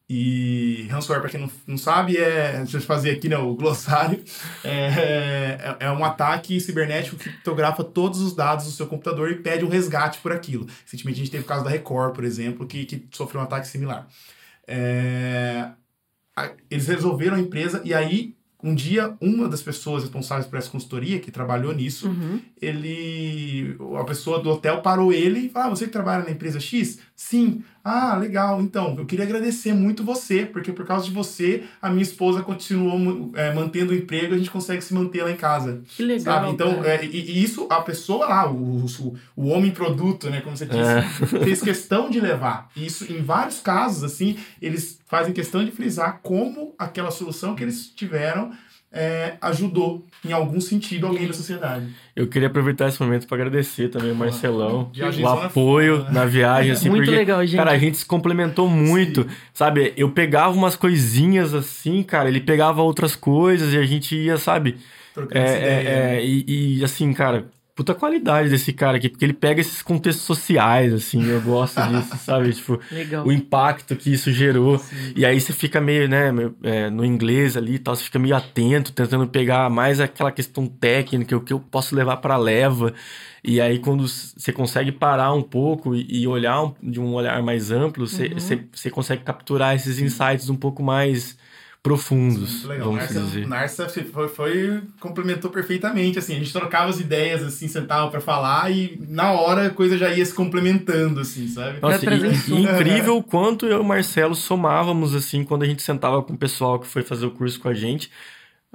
E ransomware, para quem não, não sabe, é. Deixa eu fazer aqui né, o glossário. É, é, é, um ataque cibernético que criptografa todos os dados do seu computador e pede um resgate por aquilo. Recentemente a gente teve o caso da Record, por exemplo, que, que sofreu um ataque similar. É, eles resolveram a empresa e aí um dia, uma das pessoas responsáveis por essa consultoria, que trabalhou nisso, uhum. ele. A pessoa do hotel parou ele e falou: ah, você que trabalha na empresa X? Sim. Ah, legal. Então, eu queria agradecer muito você, porque por causa de você, a minha esposa continuou é, mantendo o emprego e a gente consegue se manter lá em casa. Que legal. Sabe? Então, é, e, e, isso, a pessoa lá, o, o, o homem produto, né, como você disse, é. fez questão de levar. Isso, em vários casos, assim, eles fazem questão de frisar como aquela solução que eles tiveram é, ajudou em algum sentido alguém da sociedade. Eu queria aproveitar esse momento para agradecer também o Marcelão, o apoio na viagem, assim, muito porque, legal, gente. cara, a gente se complementou muito, Sim. sabe? Eu pegava umas coisinhas assim, cara, ele pegava outras coisas e a gente ia, sabe? É, é, é, e, e assim, cara, puta qualidade desse cara aqui, porque ele pega esses contextos sociais, assim, eu gosto disso, sabe? Tipo, Legal. o impacto que isso gerou. Sim. E aí você fica meio, né, é, no inglês ali e tal, você fica meio atento, tentando pegar mais aquela questão técnica, o que eu posso levar para leva. E aí, quando você consegue parar um pouco e, olhar um, de um olhar mais amplo, você, uhum. você, você consegue capturar esses insights um pouco mais profundos, vamos Narsa, dizer. Narsa foi, foi, complementou perfeitamente, assim, a gente trocava as ideias, assim, sentava para falar e na hora a coisa já ia se complementando, assim, sabe? Nossa, e, e incrível o quanto eu e o Marcelo somávamos, assim, quando a gente sentava com o pessoal que foi fazer o curso com a gente,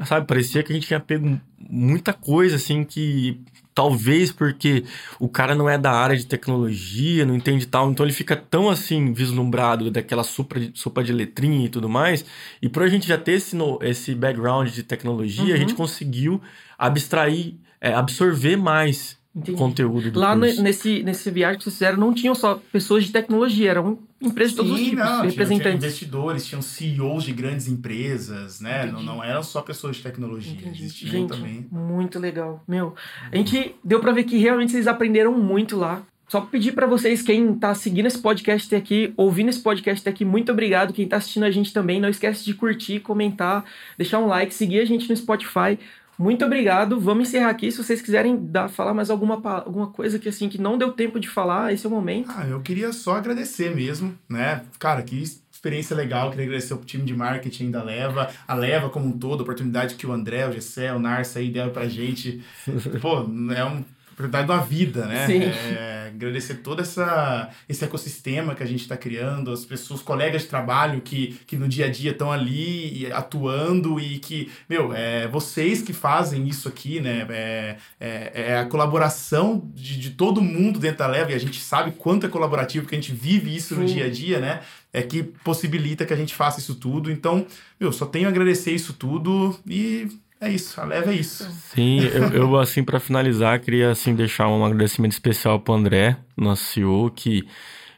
sabe, parecia que a gente tinha pego muita coisa, assim, que Talvez porque o cara não é da área de tecnologia, não entende tal, então ele fica tão assim vislumbrado daquela sopa de, sopa de letrinha e tudo mais. E por a gente já ter esse, no, esse background de tecnologia, uhum. a gente uhum. conseguiu abstrair, é, absorver mais Entendi. conteúdo do Lá curso. nesse, nesse viagem que vocês fizeram, não tinham só pessoas de tecnologia, eram empresas de todos os tipos, não, representantes. Tinha, investidores, tinham CEOs de grandes empresas, né? Não, não eram só pessoas de tecnologia, Entendi. existiam gente, também. Muito legal. Meu, a gente deu para ver que realmente vocês aprenderam muito lá. Só pedir para vocês, quem tá seguindo esse podcast até aqui, ouvindo esse podcast até aqui, muito obrigado. Quem tá assistindo a gente também, não esquece de curtir, comentar, deixar um like, seguir a gente no Spotify. Muito obrigado. Vamos encerrar aqui. Se vocês quiserem dar, falar mais alguma, alguma coisa que assim que não deu tempo de falar, esse é o momento. Ah, eu queria só agradecer mesmo, né? Cara, que experiência legal. Queria agradecer o time de marketing da Leva, a Leva como um todo, a oportunidade que o André, o Gessé, o Narsa aí deram pra gente. Pô, é um oportunidade da vida, né? Sim. É, agradecer todo essa, esse ecossistema que a gente está criando, as pessoas, colegas de trabalho que, que no dia a dia estão ali atuando e que, meu, é vocês que fazem isso aqui, né? É, é, é a colaboração de, de todo mundo dentro da Leva e a gente sabe quanto é colaborativo, que a gente vive isso no dia a dia, né? É que possibilita que a gente faça isso tudo. Então, meu, só tenho a agradecer isso tudo e é isso, a leva é isso. Sim, eu, eu assim, para finalizar, queria assim deixar um agradecimento especial pro André, nosso CEO, que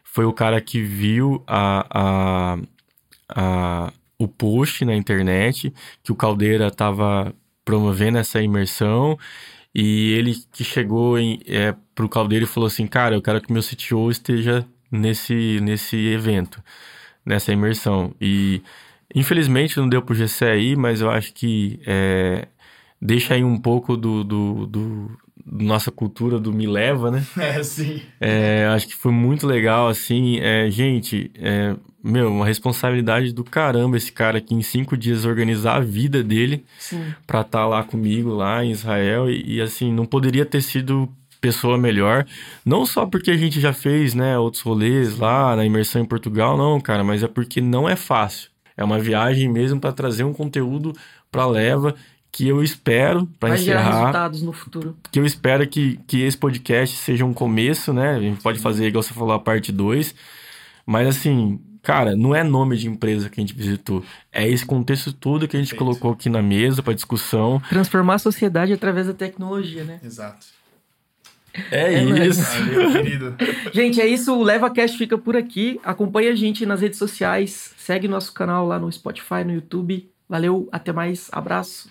foi o cara que viu a, a, a, o post na internet que o Caldeira estava promovendo essa imersão e ele que chegou em, é, pro Caldeira e falou assim, cara, eu quero que meu CTO esteja nesse, nesse evento, nessa imersão. E Infelizmente não deu pro GC aí, mas eu acho que é, deixa aí um pouco do, do, do, do, nossa cultura do Me Leva, né? É, sim. É, acho que foi muito legal, assim. É, gente, é, meu, uma responsabilidade do caramba esse cara aqui em cinco dias organizar a vida dele Sim. pra estar tá lá comigo, lá em Israel. E, e, assim, não poderia ter sido pessoa melhor. Não só porque a gente já fez, né, outros rolês lá na imersão em Portugal, não, cara, mas é porque não é fácil. É uma viagem mesmo para trazer um conteúdo para leva que eu espero para encerrar resultados no futuro. Que eu espero que, que esse podcast seja um começo, né? A gente pode fazer igual você falou a parte 2. Mas assim, cara, não é nome de empresa que a gente visitou. É esse contexto todo que a gente Perfeito. colocou aqui na mesa para discussão. Transformar a sociedade através da tecnologia, né? Exato. É, é isso. Valeu, gente, é isso. O LevaCast fica por aqui. Acompanhe a gente nas redes sociais. Segue nosso canal lá no Spotify, no YouTube. Valeu, até mais. Abraço.